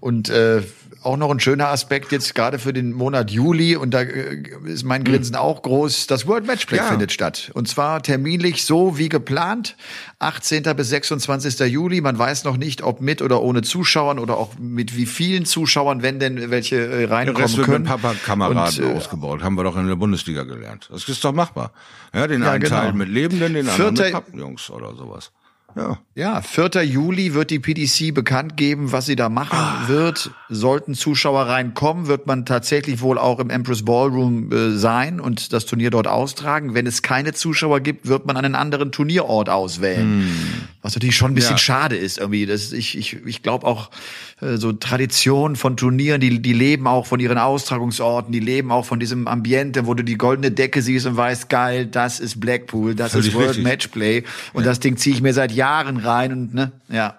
Und äh, auch noch ein schöner Aspekt jetzt gerade für den Monat Juli und da äh, ist mein Grinsen mhm. auch groß. Das World Matchplay ja. findet statt und zwar terminlich so wie geplant, 18. bis 26. Juli. Man weiß noch nicht, ob mit oder ohne Zuschauern oder auch mit wie vielen Zuschauern, wenn denn welche äh, reinkommen Der Rest wird können. Mit Papa Kameraden und, äh, ausgebaut, haben wir doch in der Bundesliga gelernt. Das ist doch machbar. Ja, den ja, einen genau. Teil mit Lebenden, den anderen mit Pappenjungs oder sowas. Ja. ja, 4. Juli wird die PDC bekannt geben, was sie da machen ah. wird. Sollten Zuschauer reinkommen, wird man tatsächlich wohl auch im Empress Ballroom äh, sein und das Turnier dort austragen. Wenn es keine Zuschauer gibt, wird man einen anderen Turnierort auswählen. Hm. Was natürlich schon ein bisschen ja. schade ist irgendwie. Das, ich ich, ich glaube auch, äh, so Traditionen von Turnieren, die, die leben auch von ihren Austragungsorten, die leben auch von diesem Ambiente, wo du die goldene Decke siehst und weißt, geil, das ist Blackpool, das Völlig ist World richtig. Matchplay. Und ja. das Ding ziehe ich mir seit Jahren rein und ne, ja.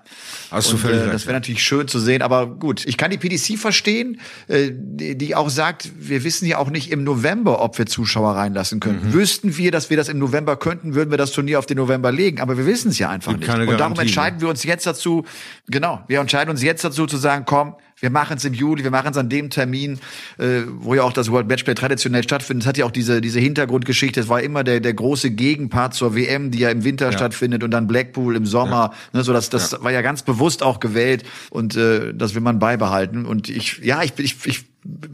Hast du völlig äh, Das wäre natürlich schön zu sehen, aber gut. Ich kann die PDC verstehen, äh, die, die auch sagt, wir wissen ja auch nicht im November, ob wir Zuschauer reinlassen können. Mhm. Wüssten wir, dass wir das im November könnten, würden wir das Turnier auf den November legen. Aber wir wissen es ja einfach Gibt nicht. Und darum entscheiden wir uns jetzt dazu, genau, wir entscheiden uns jetzt dazu zu sagen, komm, wir machen es im Juli, wir machen es an dem Termin, äh, wo ja auch das World Matchplay traditionell stattfindet. Es hat ja auch diese, diese Hintergrundgeschichte. Es war immer der, der große Gegenpart zur WM, die ja im Winter ja. stattfindet und dann Blackpool im Sommer. Ja. Ne, so das, das ja. war ja ganz bewusst auch gewählt und äh, das will man beibehalten. Und ich, ja, ich, ich, ich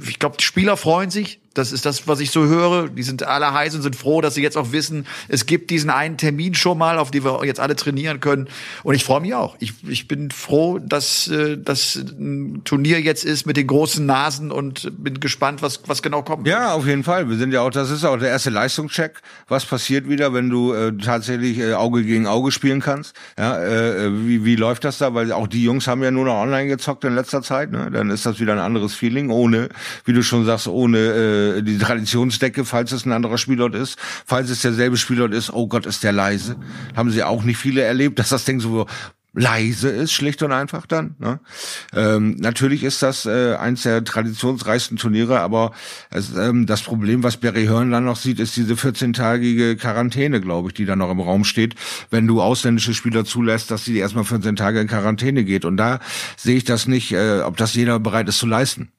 ich glaube, die Spieler freuen sich. Das ist das, was ich so höre. Die sind alle heiß und sind froh, dass sie jetzt auch wissen, es gibt diesen einen Termin schon mal, auf den wir jetzt alle trainieren können. Und ich freue mich auch. Ich, ich bin froh, dass äh, das ein Turnier jetzt ist mit den großen Nasen und bin gespannt, was, was genau kommt. Ja, auf jeden Fall. Wir sind ja auch, das ist auch der erste Leistungscheck. Was passiert wieder, wenn du äh, tatsächlich äh, Auge gegen Auge spielen kannst? Ja, äh, äh wie, wie läuft das da? Weil auch die Jungs haben ja nur noch online gezockt in letzter Zeit. Ne? Dann ist das wieder ein anderes Feeling, ohne wie du schon sagst, ohne äh, die Traditionsdecke, falls es ein anderer Spielort ist. Falls es derselbe Spielort ist, oh Gott, ist der leise. Haben sie auch nicht viele erlebt, dass das Ding so leise ist, schlicht und einfach dann. Ne? Ähm, natürlich ist das äh, eins der traditionsreichsten Turniere, aber es, ähm, das Problem, was Barry Hearn dann noch sieht, ist diese 14-tägige Quarantäne, glaube ich, die da noch im Raum steht, wenn du ausländische Spieler zulässt, dass sie erstmal 14 Tage in Quarantäne geht. Und da sehe ich das nicht, äh, ob das jeder bereit ist zu leisten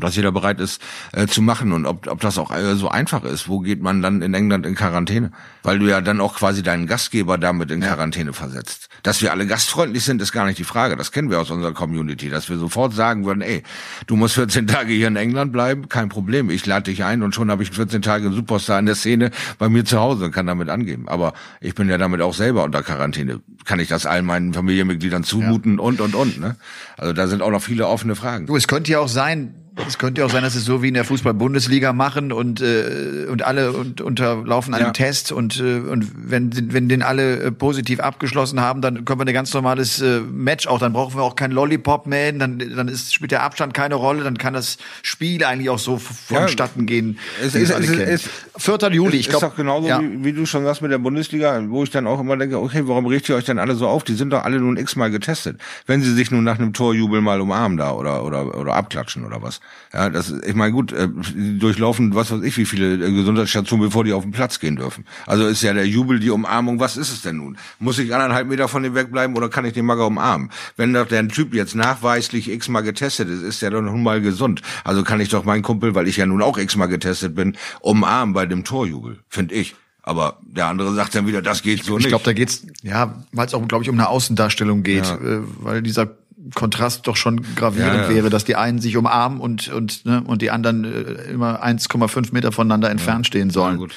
das jeder bereit ist äh, zu machen und ob, ob das auch äh, so einfach ist. Wo geht man dann in England in Quarantäne? Weil du ja dann auch quasi deinen Gastgeber damit in Quarantäne versetzt. Dass wir alle gastfreundlich sind, ist gar nicht die Frage. Das kennen wir aus unserer Community, dass wir sofort sagen würden, ey, du musst 14 Tage hier in England bleiben, kein Problem. Ich lade dich ein und schon habe ich 14 Tage Superstar in der Szene bei mir zu Hause und kann damit angeben. Aber ich bin ja damit auch selber unter Quarantäne. Kann ich das all meinen Familienmitgliedern zumuten ja. und, und, und. Ne? Also da sind auch noch viele offene Fragen. Du, es könnte ja auch sein, es könnte ja auch sein, dass es so wie in der Fußball-Bundesliga machen und äh, und alle und, unterlaufen einen ja. Test und äh, und wenn wenn den alle äh, positiv abgeschlossen haben, dann können wir ein ganz normales äh, Match auch. Dann brauchen wir auch kein Lollipop man, dann dann ist spielt der Abstand keine Rolle, dann kann das Spiel eigentlich auch so vonstatten ja, gehen. Es ist, es, es, 4. Juli, ich glaube. Ist doch genauso ja. wie, wie du schon sagst mit der Bundesliga, wo ich dann auch immer denke, okay, warum richtet ihr euch dann alle so auf? Die sind doch alle nun x-mal getestet. Wenn sie sich nun nach einem Torjubel mal umarmen da oder oder oder abklatschen oder was. Ja, das, ich meine, gut, äh, durchlaufen, was weiß ich, wie viele äh, Gesundheitsstationen, bevor die auf den Platz gehen dürfen. Also ist ja der Jubel, die Umarmung, was ist es denn nun? Muss ich anderthalb Meter von dem wegbleiben oder kann ich den Magger umarmen? Wenn doch der Typ jetzt nachweislich x-mal getestet ist, ist der doch nun mal gesund. Also kann ich doch meinen Kumpel, weil ich ja nun auch x-mal getestet bin, umarmen bei dem Torjubel, finde ich. Aber der andere sagt dann wieder, das geht so ich, nicht. Ich glaube, da geht's, ja, weil es auch, glaube ich, um eine Außendarstellung geht, ja. äh, weil dieser Kontrast doch schon gravierend Ja, ja. wäre, dass die einen sich umarmen und und ne, und die anderen äh, immer 1,5 Meter voneinander entfernt stehen sollen. gut.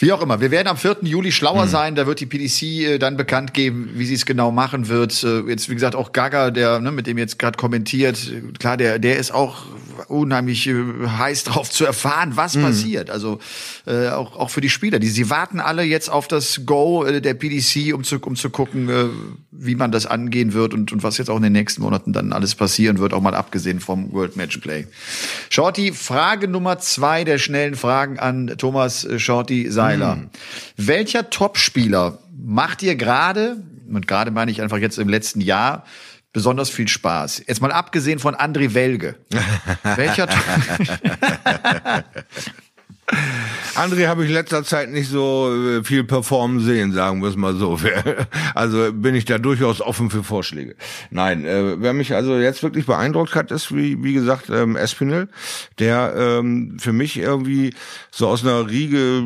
Wie auch immer, wir werden am 4. Juli schlauer sein. Da wird die PDC äh, dann bekannt geben, wie sie es genau machen wird. Äh, jetzt, wie gesagt, auch Gaga, der, ne, mit dem jetzt gerade kommentiert, klar, der, der ist auch unheimlich äh, heiß drauf zu erfahren, was passiert. Also äh, auch, auch für die Spieler. Die, sie warten alle jetzt auf das Go äh, der PDC, um zu, um zu gucken, äh, wie man das angehen wird und, und was jetzt auch in den nächsten Monaten dann alles passieren wird, auch mal abgesehen vom World Match Play. Shorty, Frage Nummer zwei der schnellen Fragen an Thomas äh, Shorty Seiler. Welcher Topspieler macht dir gerade, und gerade meine ich einfach jetzt im letzten Jahr, besonders viel Spaß? Jetzt mal abgesehen von André Welge. Welcher To- André habe ich letzter Zeit nicht so äh, viel performen sehen, sagen wir es mal so. Also bin ich da durchaus offen für Vorschläge. Nein, äh, wer mich also jetzt wirklich beeindruckt hat, ist wie, wie gesagt ähm, Espinel, der ähm, für mich irgendwie so aus einer Riege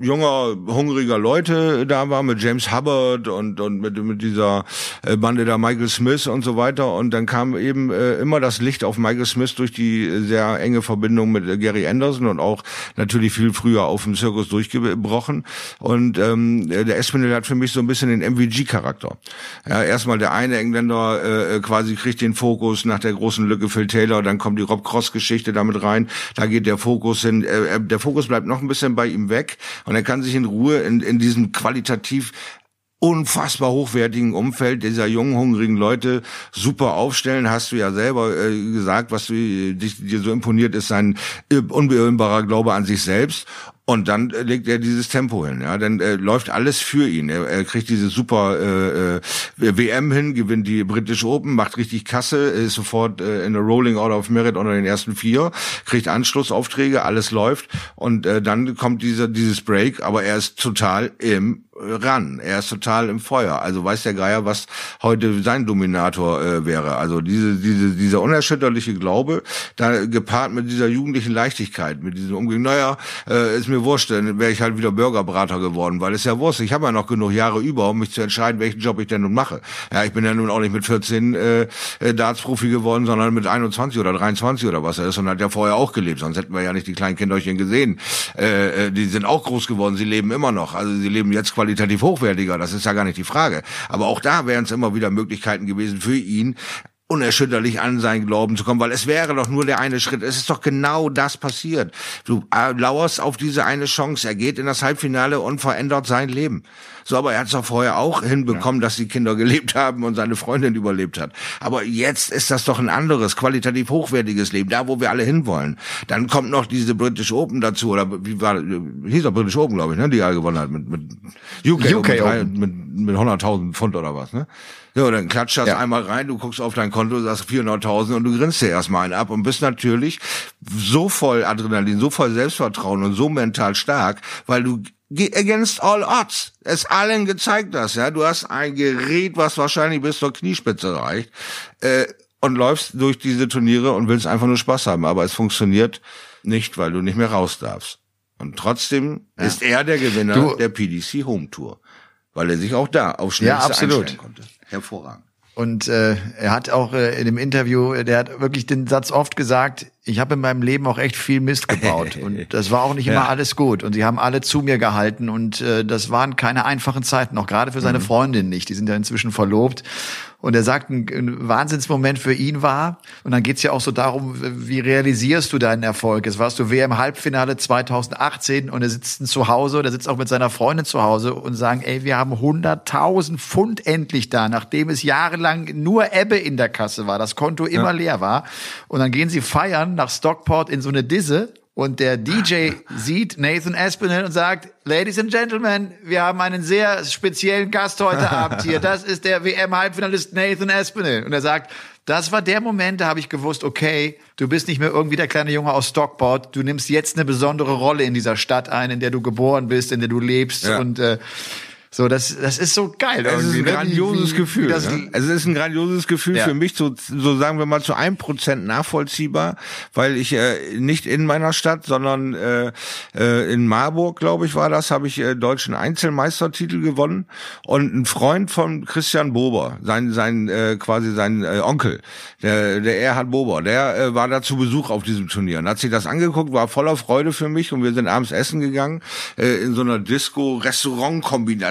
junger, hungriger Leute da war, mit James Hubbard und, und mit, mit dieser äh, Bande da Michael Smith und so weiter. Und dann kam eben äh, immer das Licht auf Michael Smith durch die äh, sehr enge Verbindung mit Gary Anderson und auch natürlich viel früher auf dem Zirkus durchgebrochen. Und ähm, der Espinel hat für mich so ein bisschen den MVG-Charakter. Ja, erstmal der eine Engländer äh, quasi kriegt den Fokus nach der großen Lücke Phil Taylor, dann kommt die Rob Cross-Geschichte damit rein. Da geht der Fokus hin. Äh, äh, der Fokus bleibt noch ein bisschen bei ihm weg und er kann sich in Ruhe in, in diesem qualitativ unfassbar hochwertigen Umfeld dieser jungen, hungrigen Leute super aufstellen. Hast du ja selber äh, gesagt, was du, dich, dir so imponiert ist, sein äh, unbeirrbarer Glaube an sich selbst. Und dann äh, legt er dieses Tempo hin, ja, dann äh, läuft alles für ihn. Er, er kriegt diese super äh, äh, WM hin, gewinnt die British Open, macht richtig Kasse, ist sofort äh, in der Rolling Order of Merit unter den ersten vier, kriegt Anschlussaufträge, alles läuft und äh, dann kommt dieser dieses Break, aber er ist total im ran. Er ist total im Feuer. Also weiß der Geier, was heute sein Dominator äh, wäre. Also diese, diese, dieser unerschütterliche Glaube, da gepaart mit dieser jugendlichen Leichtigkeit, mit diesem Umgang, naja, äh, ist mir wurscht, dann wäre ich halt wieder Burgerbrater geworden, weil es ja wurscht. Ich habe ja noch genug Jahre über, um mich zu entscheiden, welchen Job ich denn nun mache. Ja, ich bin ja nun auch nicht mit 14 äh, äh, Darts-Profi geworden, sondern mit 21 oder 23 oder was er ist und hat ja vorher auch gelebt, sonst hätten wir ja nicht die kleinen Kinderchen gesehen. Äh, äh, die sind auch groß geworden, sie leben immer noch. Also sie leben jetzt qualitativ hochwertiger, das ist ja gar nicht die Frage. Aber auch da wären es immer wieder Möglichkeiten gewesen für ihn, unerschütterlich an seinen Glauben zu kommen, weil es wäre doch nur der eine Schritt. Es ist doch genau das passiert. Du äh, lauerst auf diese eine Chance. Er geht in das Halbfinale und verändert sein Leben. So, aber er hat es doch vorher auch hinbekommen, dass die Kinder gelebt haben und seine Freundin überlebt hat. Aber jetzt ist das doch ein anderes, qualitativ hochwertiges Leben, da wo wir alle hinwollen. Dann kommt noch diese British Open dazu, oder wie war, hieß doch British Open, glaube ich, ne, die er gewonnen hat, mit, mit UK, UK mit, drei- Open. mit, mit 100.000 Pfund oder was, ne? Ja, dann klatscht das Ja. einmal rein, du guckst auf dein Konto, sagst 400.000 und du grinst dir erstmal einen ab und bist natürlich so voll Adrenalin, so voll Selbstvertrauen und so mental stark, weil du against all odds es allen gezeigt hast, ja, du hast ein Gerät, was wahrscheinlich bis zur Kniespitze reicht, äh, und läufst durch diese Turniere und willst einfach nur Spaß haben, aber es funktioniert nicht, weil du nicht mehr raus darfst. Und trotzdem ist er der Gewinner Du- der PDC Home Tour, weil er sich auch da auf schnellste absolut. einstellen konnte. Hervorragend. Und äh, er hat auch äh, in dem Interview, äh, der hat wirklich den Satz oft gesagt, ich habe in meinem Leben auch echt viel Mist gebaut. Und das war auch nicht immer alles gut. Und sie haben alle zu mir gehalten. Und äh, das waren keine einfachen Zeiten, auch gerade für Mhm. seine Freundin nicht, die sind ja inzwischen verlobt und er sagt, ein, ein Wahnsinnsmoment für ihn war und dann geht's ja auch so darum, wie realisierst du deinen Erfolg? Jetzt warst du WM-Halbfinale 2018 und er sitzt zu Hause oder sitzt auch mit seiner Freundin zu Hause und sagen, ey, wir haben 100.000 Pfund endlich da, nachdem es jahrelang nur Ebbe in der Kasse war, das Konto immer leer war. Und dann gehen sie feiern nach Stockport in so eine Disse und der DJ sieht Nathan Aspinall und sagt, Ladies and Gentlemen, wir haben einen sehr speziellen Gast heute Abend hier. Das ist der WM-Halbfinalist Nathan Aspinall. Und er sagt, das war der Moment, da habe ich gewusst, okay, du bist nicht mehr irgendwie der kleine Junge aus Stockport. Du nimmst jetzt eine besondere Rolle in dieser Stadt ein, in der du geboren bist, in der du lebst. Ja. Und äh, So, das, das ist so geil. Es ist ein ne? grandioses wie, Gefühl. Das, ne? Also es ist ein grandioses Gefühl Ja. für mich, so, so sagen wir mal zu einem Prozent nachvollziehbar, weil ich äh, nicht in meiner Stadt, sondern äh, äh, in Marburg, glaube ich, war das, habe ich äh, deutschen Einzelmeistertitel gewonnen und ein Freund von Christian Bober, sein sein äh, quasi sein äh, Onkel, der der Erhard Bober, der äh, war da zu Besuch auf diesem Turnier und hat sich das angeguckt, war voller Freude für mich und wir sind abends essen gegangen äh, in so einer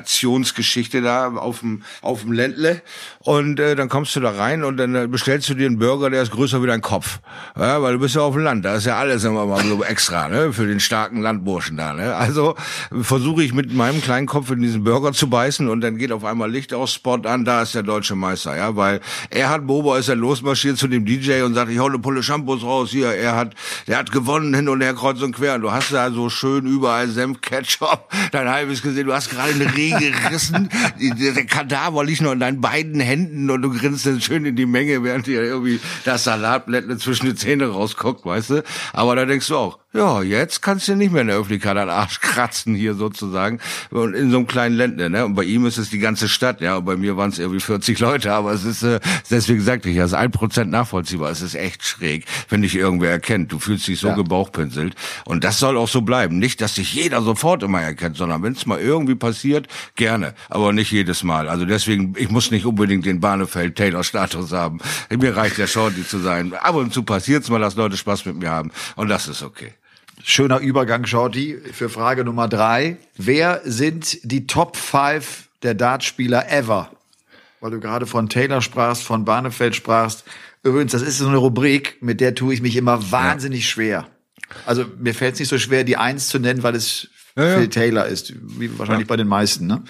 Disco-Restaurant-Kombinationsgeschichte da auf dem auf dem Ländle und äh, dann kommst du da rein und dann äh, bestellst du dir einen Burger, der ist größer wie dein Kopf, ja, weil du bist ja auf dem Land, da ist ja alles immer mal so extra, ne, für den starken Landburschen da, ne. Also versuche ich mit meinem kleinen Kopf in diesen Burger zu beißen und dann geht auf einmal Licht aus Spot an, da ist der deutsche Meister, ja, weil er hat Bobo ist er losmarschiert zu dem DJ und sagt, ich hau eine Pulle Shampoos raus. Hier, er hat, der hat gewonnen hin und her kreuz und quer. Und du hast da so schön überall Senf, Ketchup, dein halbes gesehen, du hast gerade eine Reh gerissen, der Kadaver liegt noch in deinen beiden Händen und du grinst dann schön in die Menge, während dir irgendwie das Salatblättle zwischen die Zähne rausguckt, weißt du, aber da denkst du auch, ja, jetzt kannst du nicht mehr in der Öffentlichkeit an Arsch kratzen hier sozusagen und in so einem kleinen Ländle, ne? Und bei ihm ist es die ganze Stadt, ja. Und bei mir waren es irgendwie 40 Leute, aber es ist äh, deswegen sagte ich, ja, es ist ein Prozent nachvollziehbar. Es ist echt schräg, wenn dich irgendwer erkennt. Du fühlst dich so Ja. gebauchpinselt und das soll auch so bleiben. Nicht, dass dich jeder sofort immer erkennt, sondern wenn es mal irgendwie passiert, gerne, aber nicht jedes Mal. Also deswegen, ich muss nicht unbedingt den Barnefeld-Taylor-Status haben. Mir reicht der Shorty zu sein. Ab und zu passiert's mal, dass Leute Spaß mit mir haben und das ist okay. Schöner Übergang, Shorty, für Frage Nummer drei. Wer sind die Top 5 der Dartspieler ever? Weil du gerade von Taylor sprachst, von Barnefeld sprachst. Übrigens, das ist so eine Rubrik, mit der tue ich mich immer wahnsinnig schwer. Also mir fällt es nicht so schwer, die Eins zu nennen, weil es ja. Phil Taylor ist, wie wahrscheinlich bei den meisten. Ne?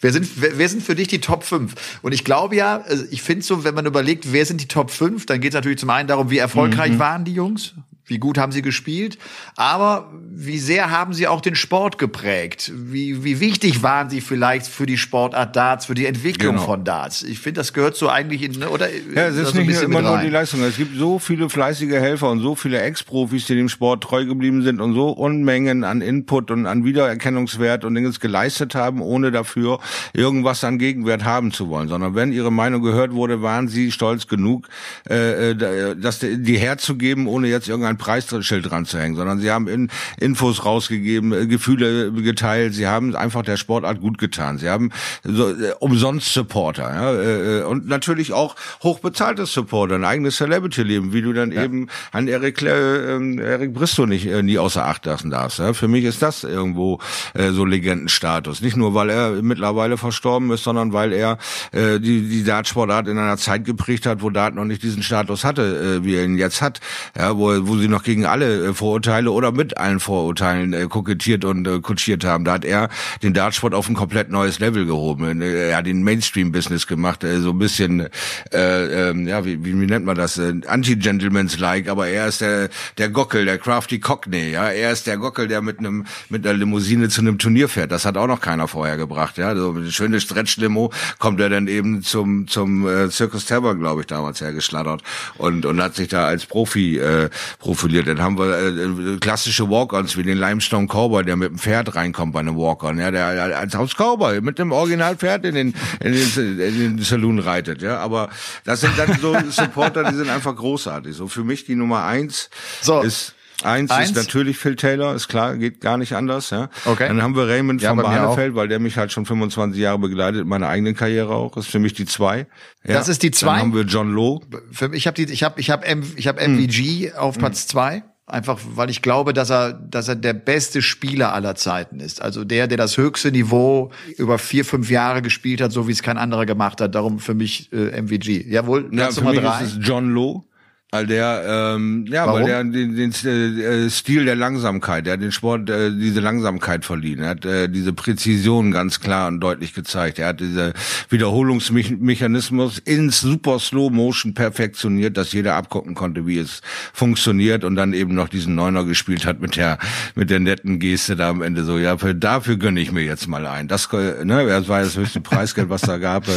Wer, sind, wer, wer sind für dich die Top 5? Und ich glaube ja, also ich finde so, wenn man überlegt, wer sind die Top 5, dann geht es natürlich zum einen darum, wie erfolgreich waren die Jungs, wie gut haben sie gespielt, aber wie sehr haben sie auch den Sport geprägt? Wie, wie wichtig waren sie vielleicht für die Sportart Darts, für die Entwicklung Genau. von Darts? Ich finde, das gehört so eigentlich in, ne, oder? Ja, es ist so nicht bisschen immer nur die Leistung. Es gibt so viele fleißige Helfer und so viele Ex-Profis, die dem Sport treu geblieben sind und so Unmengen an Input und an Wiedererkennungswert und Dinges geleistet haben, ohne dafür irgendwas an Gegenwert haben zu wollen. Sondern wenn ihre Meinung gehört wurde, waren sie stolz genug, äh, äh, das die herzugeben, ohne jetzt irgendein Preisschild dran zu hängen. Sondern sie haben in, Infos rausgegeben, äh, Gefühle geteilt. Sie haben einfach der Sportart gut getan. Sie haben so, äh, umsonst Supporter. Ja, äh, und natürlich auch hochbezahlte Supporter, ein eigenes Celebrity-Leben, wie du dann eben an Eric, äh, Eric Bristow nicht äh, nie außer Acht lassen darfst. Ja. Für mich ist das irgendwo äh, so Legendenstatus. Nicht nur, weil er mittlerweile verstorben ist, sondern weil er äh, die, die Dartsportart in einer Zeit geprägt hat, wo Dart noch nicht diesen Status hatte, äh, wie er ihn jetzt hat. Ja, wo, wo sie noch gegen alle äh, Vorurteile oder mit allen Vorurteilen äh, kokettiert und äh, kutschiert haben. Da hat er den Dartsport auf ein komplett neues Level gehoben. Äh, Er hat den Mainstream-Business gemacht, äh, so ein bisschen, äh, ähm, ja, wie, wie, nennt man das? Äh, Anti-Gentleman's-like, aber er ist der, der Gockel, der Crafty Cockney, ja. Er ist der Gockel, der mit einem, mit einer Limousine zu einem Turnier fährt. Das hat auch noch keiner vorher gebracht, ja. So eine schöne Stretch-Limo kommt er dann eben zum, zum äh, Circus Terror, glaube ich, damals hergeschlattert und, und hat sich da als Profi äh, profiliert. Dann haben wir äh, klassische Walk-Ons wie den Limestone Cowboy, der mit dem Pferd reinkommt bei einem Walk-On, ja, der als Haus Cowboy mit dem Originalpferd in den, in den, in den Saloon reitet, ja. Aber das sind dann so Supporter, die sind einfach großartig. So für mich die Nummer eins So. ist Eins, Eins. ist natürlich Phil Taylor, ist klar, geht gar nicht anders. Ja. Okay. Dann haben wir Raymond Ja, von Barnefeld, weil der mich halt schon 25 Jahre begleitet, meine eigene Karriere auch. Ist für mich die zwei. Ja. Das ist die zwei? Dann haben wir John Lowe. Für, ich habe die, ich habe, ich habe, ich habe MVG auf Platz zwei. Einfach, weil ich glaube, dass er, dass er der beste Spieler aller Zeiten ist. Also der, der das höchste Niveau über vier, fünf Jahre gespielt hat, so wie es kein anderer gemacht hat. Darum für mich äh, MVG. Jawohl, Ja, Platz für Nummer mich drei. ist es John Lowe. Weil der, ähm, ja, Warum? weil der den, den äh, Stil der Langsamkeit, der hat den Sport äh, diese Langsamkeit verliehen. Er hat äh, diese Präzision ganz klar und deutlich gezeigt. Er hat diese Wiederholungsmechanismus in super Slow Motion perfektioniert, dass jeder abgucken konnte, wie es funktioniert und dann eben noch diesen Neuner gespielt hat mit der mit der netten Geste da am Ende so. Ja, für, dafür gönne ich mir jetzt mal ein. Das, äh, ne, das war das höchste Preisgeld, was da gab äh,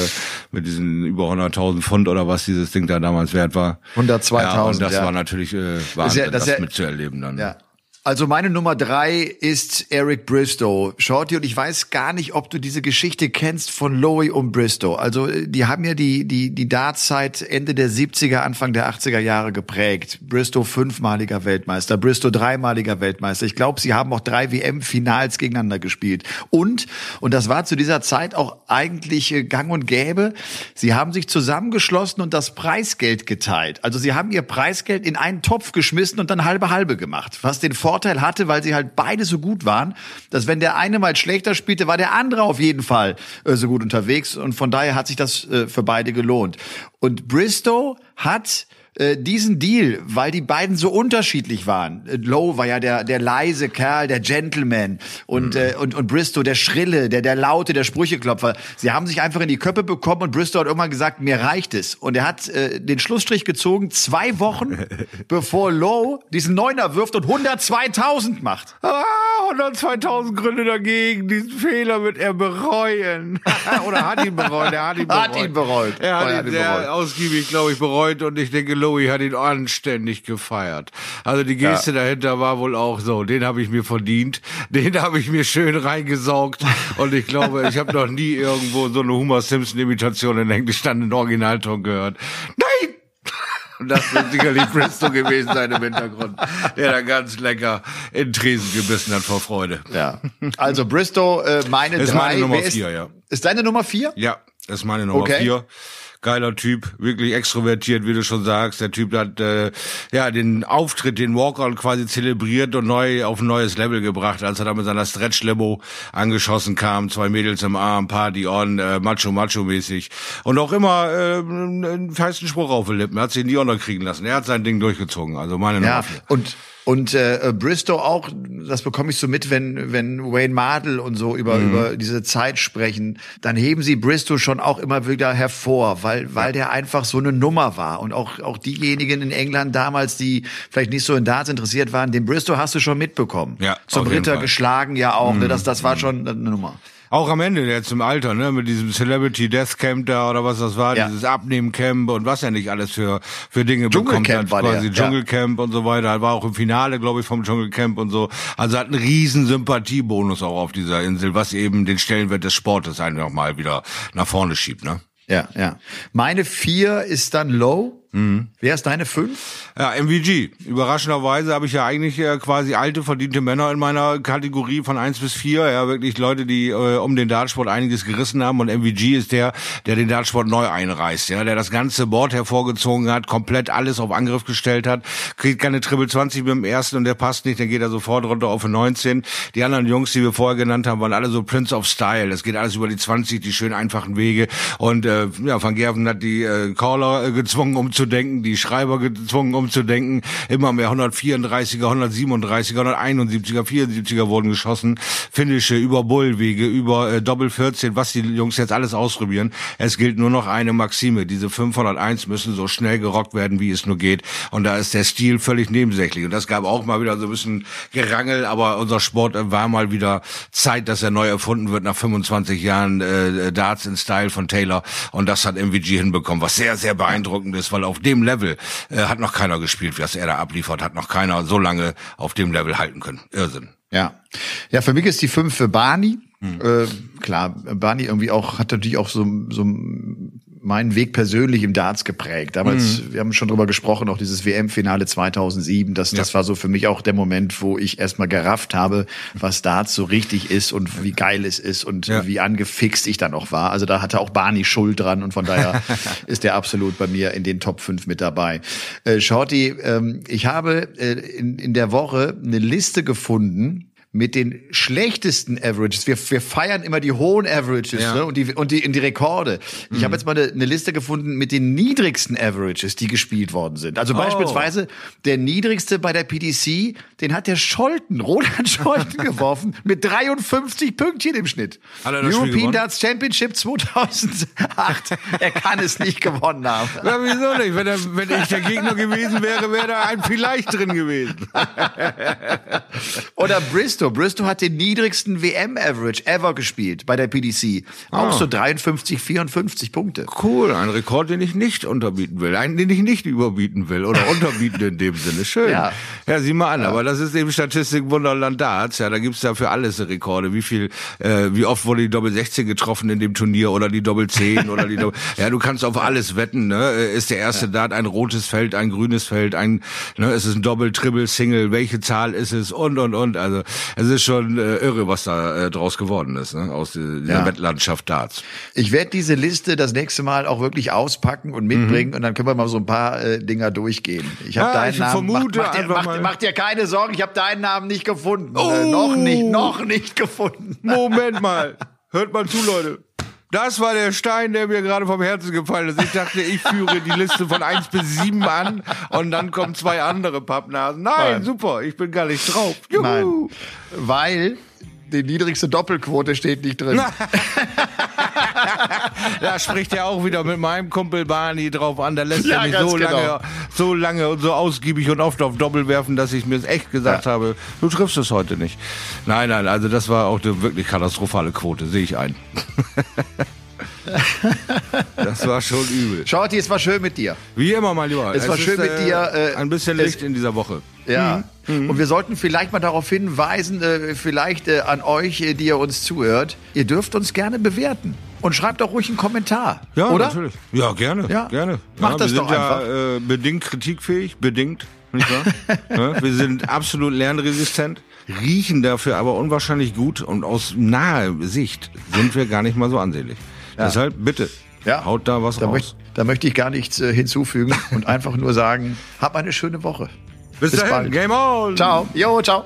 mit diesen über 100.000 Pfund oder was dieses Ding da damals wert war. 102.000, Ja, und das ja. war natürlich äh, Wahnsinn, das das, mitzuerleben dann. Ja. Also meine Nummer drei ist Eric Bristow. Shorty, und ich weiß gar nicht, ob du diese Geschichte kennst von Lowy und Bristow. Also die haben ja die, die, die Dartzeit Ende der 70er, Anfang der 80er Jahre geprägt. Bristow fünfmaliger Weltmeister, Bristow dreimaliger Weltmeister. Ich glaube, sie haben auch drei WM-Finals gegeneinander gespielt. Und, und das war zu dieser Zeit auch eigentlich äh, gang und gäbe, sie haben sich zusammengeschlossen und das Preisgeld geteilt. Also sie haben ihr Preisgeld in einen Topf geschmissen und dann halbe halbe gemacht. Was den Vorteil hatte, weil sie halt beide so gut waren, dass wenn der eine mal schlechter spielte, war der andere auf jeden Fall äh, so gut unterwegs und von daher hat sich das äh, für beide gelohnt. Und Bristow hat äh, diesen Deal, weil die beiden so unterschiedlich waren. Äh, Lowe war ja der der leise Kerl, der Gentleman und mhm. äh, und und Bristow der schrille, der der laute, der Sprücheklopfer. Sie haben sich einfach in die Köpfe bekommen und Bristow hat irgendwann gesagt, mir reicht es und er hat äh, den Schlussstrich gezogen zwei Wochen bevor Lowe diesen Neuner wirft und 102.000 macht. Ah, 102.000 Gründe dagegen. Diesen Fehler wird er bereuen. Oder hat ihn bereut? Er hat ihn bereut. Hat ihn bereut. Er hat, ihn, ihn sehr bereut. ausgiebig, glaube ich, bereut und ich denke Lowy hat ihn anständig gefeiert. Also die Geste ja. dahinter war wohl auch so, den habe ich mir verdient, den habe ich mir schön reingesaugt und ich glaube, ich habe noch nie irgendwo so eine Homer Simpson Imitation in Englisch dann in Originalton gehört. Nein! Und das wird sicherlich Bristow gewesen sein im Hintergrund, der da ganz lecker in Tresen gebissen hat vor Freude. Ja. Also Bristow, äh, meine das drei. Ist meine Nummer vier, ja. Ist deine Nummer vier? Ja, das ist meine Nummer okay. vier geiler Typ, wirklich extrovertiert, wie du schon sagst. Der Typ hat äh, ja den Auftritt, den Walkout quasi zelebriert und neu auf ein neues Level gebracht, als er da mit seiner Stretch-Limo angeschossen kam, zwei Mädels im Arm, Party on, äh, Macho Macho mäßig und auch immer äh, einen feisten Spruch auf den Lippen. Er hat sich nie unterkriegen lassen. Er hat sein Ding durchgezogen. Also meine ja. Und und äh, Bristow auch, das bekomme ich so mit, wenn wenn Wayne Mardell und so über mhm. über diese Zeit sprechen, dann heben sie Bristow schon auch immer wieder hervor, weil weil der einfach so eine Nummer war und auch auch diejenigen in England damals, die vielleicht nicht so in Darts interessiert waren, den Bristow hast du schon mitbekommen. Ja, Zum Ritter geschlagen ja auch, mhm. ne, das das war schon eine Nummer. Auch am Ende jetzt im Alter, ne, mit diesem Celebrity Death Camp da oder was das war, ja. dieses Abnehmcamp und was er nicht alles für für Dinge bekommen hat, war quasi der. Dschungelcamp ja. und so weiter. War auch im Finale, glaube ich, vom Dschungelcamp und so. Also hat einen riesen Sympathiebonus auch auf dieser Insel, was eben den Stellenwert des Sportes einfach mal wieder nach vorne schiebt, ne? Ja, ja. Meine vier ist dann Low. Mhm. Wer ist deine fünf? Ja, MVG. Überraschenderweise habe ich ja eigentlich äh, quasi alte, verdiente Männer in meiner Kategorie von eins bis vier. Ja, wirklich Leute, die äh, um den Dartsport einiges gerissen haben. Und MVG ist der, der den Dartsport neu einreißt. Ja, der das ganze Board hervorgezogen hat, komplett alles auf Angriff gestellt hat. Kriegt keine Triple 20 mit dem ersten und der passt nicht, dann geht er sofort runter auf eine 19. Die anderen Jungs, die wir vorher genannt haben, waren alle so Prince of Style. Es geht alles über die 20, die schön einfachen Wege. Und äh, ja, Van Gerven hat die äh, Caller äh, gezwungen, um umzudenken, die Schreiber gezwungen umzudenken. Immer mehr 134er, 137er, 171er, 74er wurden geschossen. Finnische über Bullwege, über äh, Doppel 14, was die Jungs jetzt alles ausprobieren. Es gilt nur noch eine Maxime. Diese 501 müssen so schnell gerockt werden, wie es nur geht. Und da ist der Stil völlig nebensächlich. Und das gab auch mal wieder so ein bisschen Gerangel, aber unser Sport war mal wieder Zeit, dass er neu erfunden wird nach 25 Jahren äh, Darts in Style von Taylor. Und das hat MVG hinbekommen, was sehr, sehr beeindruckend ist, weil auf dem Level äh, hat noch keiner gespielt, was er da abliefert, hat noch keiner so lange auf dem Level halten können. Irrsinn. Ja. Ja, für mich ist die fünf für Barney. Hm. Äh, klar, Barney irgendwie auch, hat natürlich auch so, so meinen Weg persönlich im Darts geprägt. Damals, mhm. wir haben schon drüber gesprochen, auch dieses WM-Finale 2007, das, ja. das war so für mich auch der Moment, wo ich erstmal gerafft habe, was Darts so richtig ist und wie geil es ist und ja. wie angefixt ich dann auch war. Also da hatte auch Barney Schuld dran und von daher ist der absolut bei mir in den Top 5 mit dabei. Äh, Shorty, ähm, ich habe äh, in, in der Woche eine Liste gefunden, mit den schlechtesten Averages. Wir, wir feiern immer die hohen Averages ja. ne? und, die, und, die, und die Rekorde. Ich mhm. habe jetzt mal eine, eine, Liste gefunden mit den niedrigsten Averages, die gespielt worden sind. Also oh. beispielsweise der niedrigste bei der PDC, den hat der Scholten, Roland Scholten geworfen mit 53 Pünktchen im Schnitt. European Darts Championship 2008. er kann es nicht gewonnen haben. Ja, wieso nicht? Wenn, er, wenn ich der Gegner gewesen wäre, wäre da ein vielleicht drin gewesen. Oder Bristol Bristow. Bristow hat den niedrigsten WM-Average ever gespielt bei der PDC. Auch Ah. so 53, 54 Punkte. Cool, ein Rekord, den ich nicht unterbieten will, einen, den ich nicht überbieten will oder unterbieten in dem Sinne. Schön. Ja. Ja, sieh mal an, aber das ist eben Statistik Wunderland Darts. Ja, da gibt's ja für alles Rekorde. Wie viel, äh, wie oft wurde die Doppel 16 getroffen in dem Turnier oder die Doppel 10 oder die Doppel, ja, du kannst auf alles wetten, ne? Ist der erste Dart ein rotes Feld, ein grünes Feld, ein, ne, ist es ein Doppel, Triple, Single, welche Zahl ist es und, und, und. Also, es ist schon äh, irre, was da äh, draus geworden ist, ne? Aus dieser Ja. Wettlandschaft Darts. Ich werde diese Liste das nächste Mal auch wirklich auspacken und mitbringen und dann können wir mal so ein paar äh, Dinger durchgehen. Ich habe Mhm. Ja, deinen ich Namen. vermute mach, mach, dir, mach, mach dir keine Sorgen, ich habe deinen Namen nicht gefunden. Oh. Äh, noch nicht, noch nicht gefunden. Moment mal. Hört mal zu, Leute. Das war der Stein, der mir gerade vom Herzen gefallen ist. Ich dachte, ich führe die Liste von 1 bis 7 an und dann kommen zwei andere Pappnasen. Nein, Nein. super, ich bin gar nicht drauf. Juhu. Nein, weil die niedrigste Doppelquote steht nicht drin. Da spricht er auch wieder mit meinem Kumpel Barney drauf an. Der lässt Ja, ja, mich so genau. lange, so lange und so ausgiebig und oft auf Doppel werfen, dass ich mir echt gesagt Ja. habe, du triffst es heute nicht. Nein, nein, also das war auch eine wirklich katastrophale Quote, sehe ich ein. das war schon übel. Shorty, es war schön mit dir. Wie immer, mein Lieber. Es war schön mit dir, äh, ein bisschen es- Licht in dieser Woche. Ja. Mhm. Und wir sollten vielleicht mal darauf hinweisen, äh, vielleicht äh, an euch, äh, die ihr uns zuhört, ihr dürft uns gerne bewerten. Und schreibt doch ruhig einen Kommentar. Ja, oder? natürlich. Ja, gerne. Ja. gerne. Macht ja, das wir doch sind einfach. ja äh, bedingt kritikfähig, bedingt, nicht wahr? ja, wir sind absolut lernresistent, riechen dafür aber unwahrscheinlich gut und aus naher Sicht sind wir gar nicht mal so ansehnlich. Deshalb bitte, Ja. haut da was Da, raus. möcht, da möchte ich gar nichts äh, hinzufügen und einfach nur sagen, hab eine schöne Woche. Bis, bis dahin, bald. Game on! Ciao. Jo, ciao.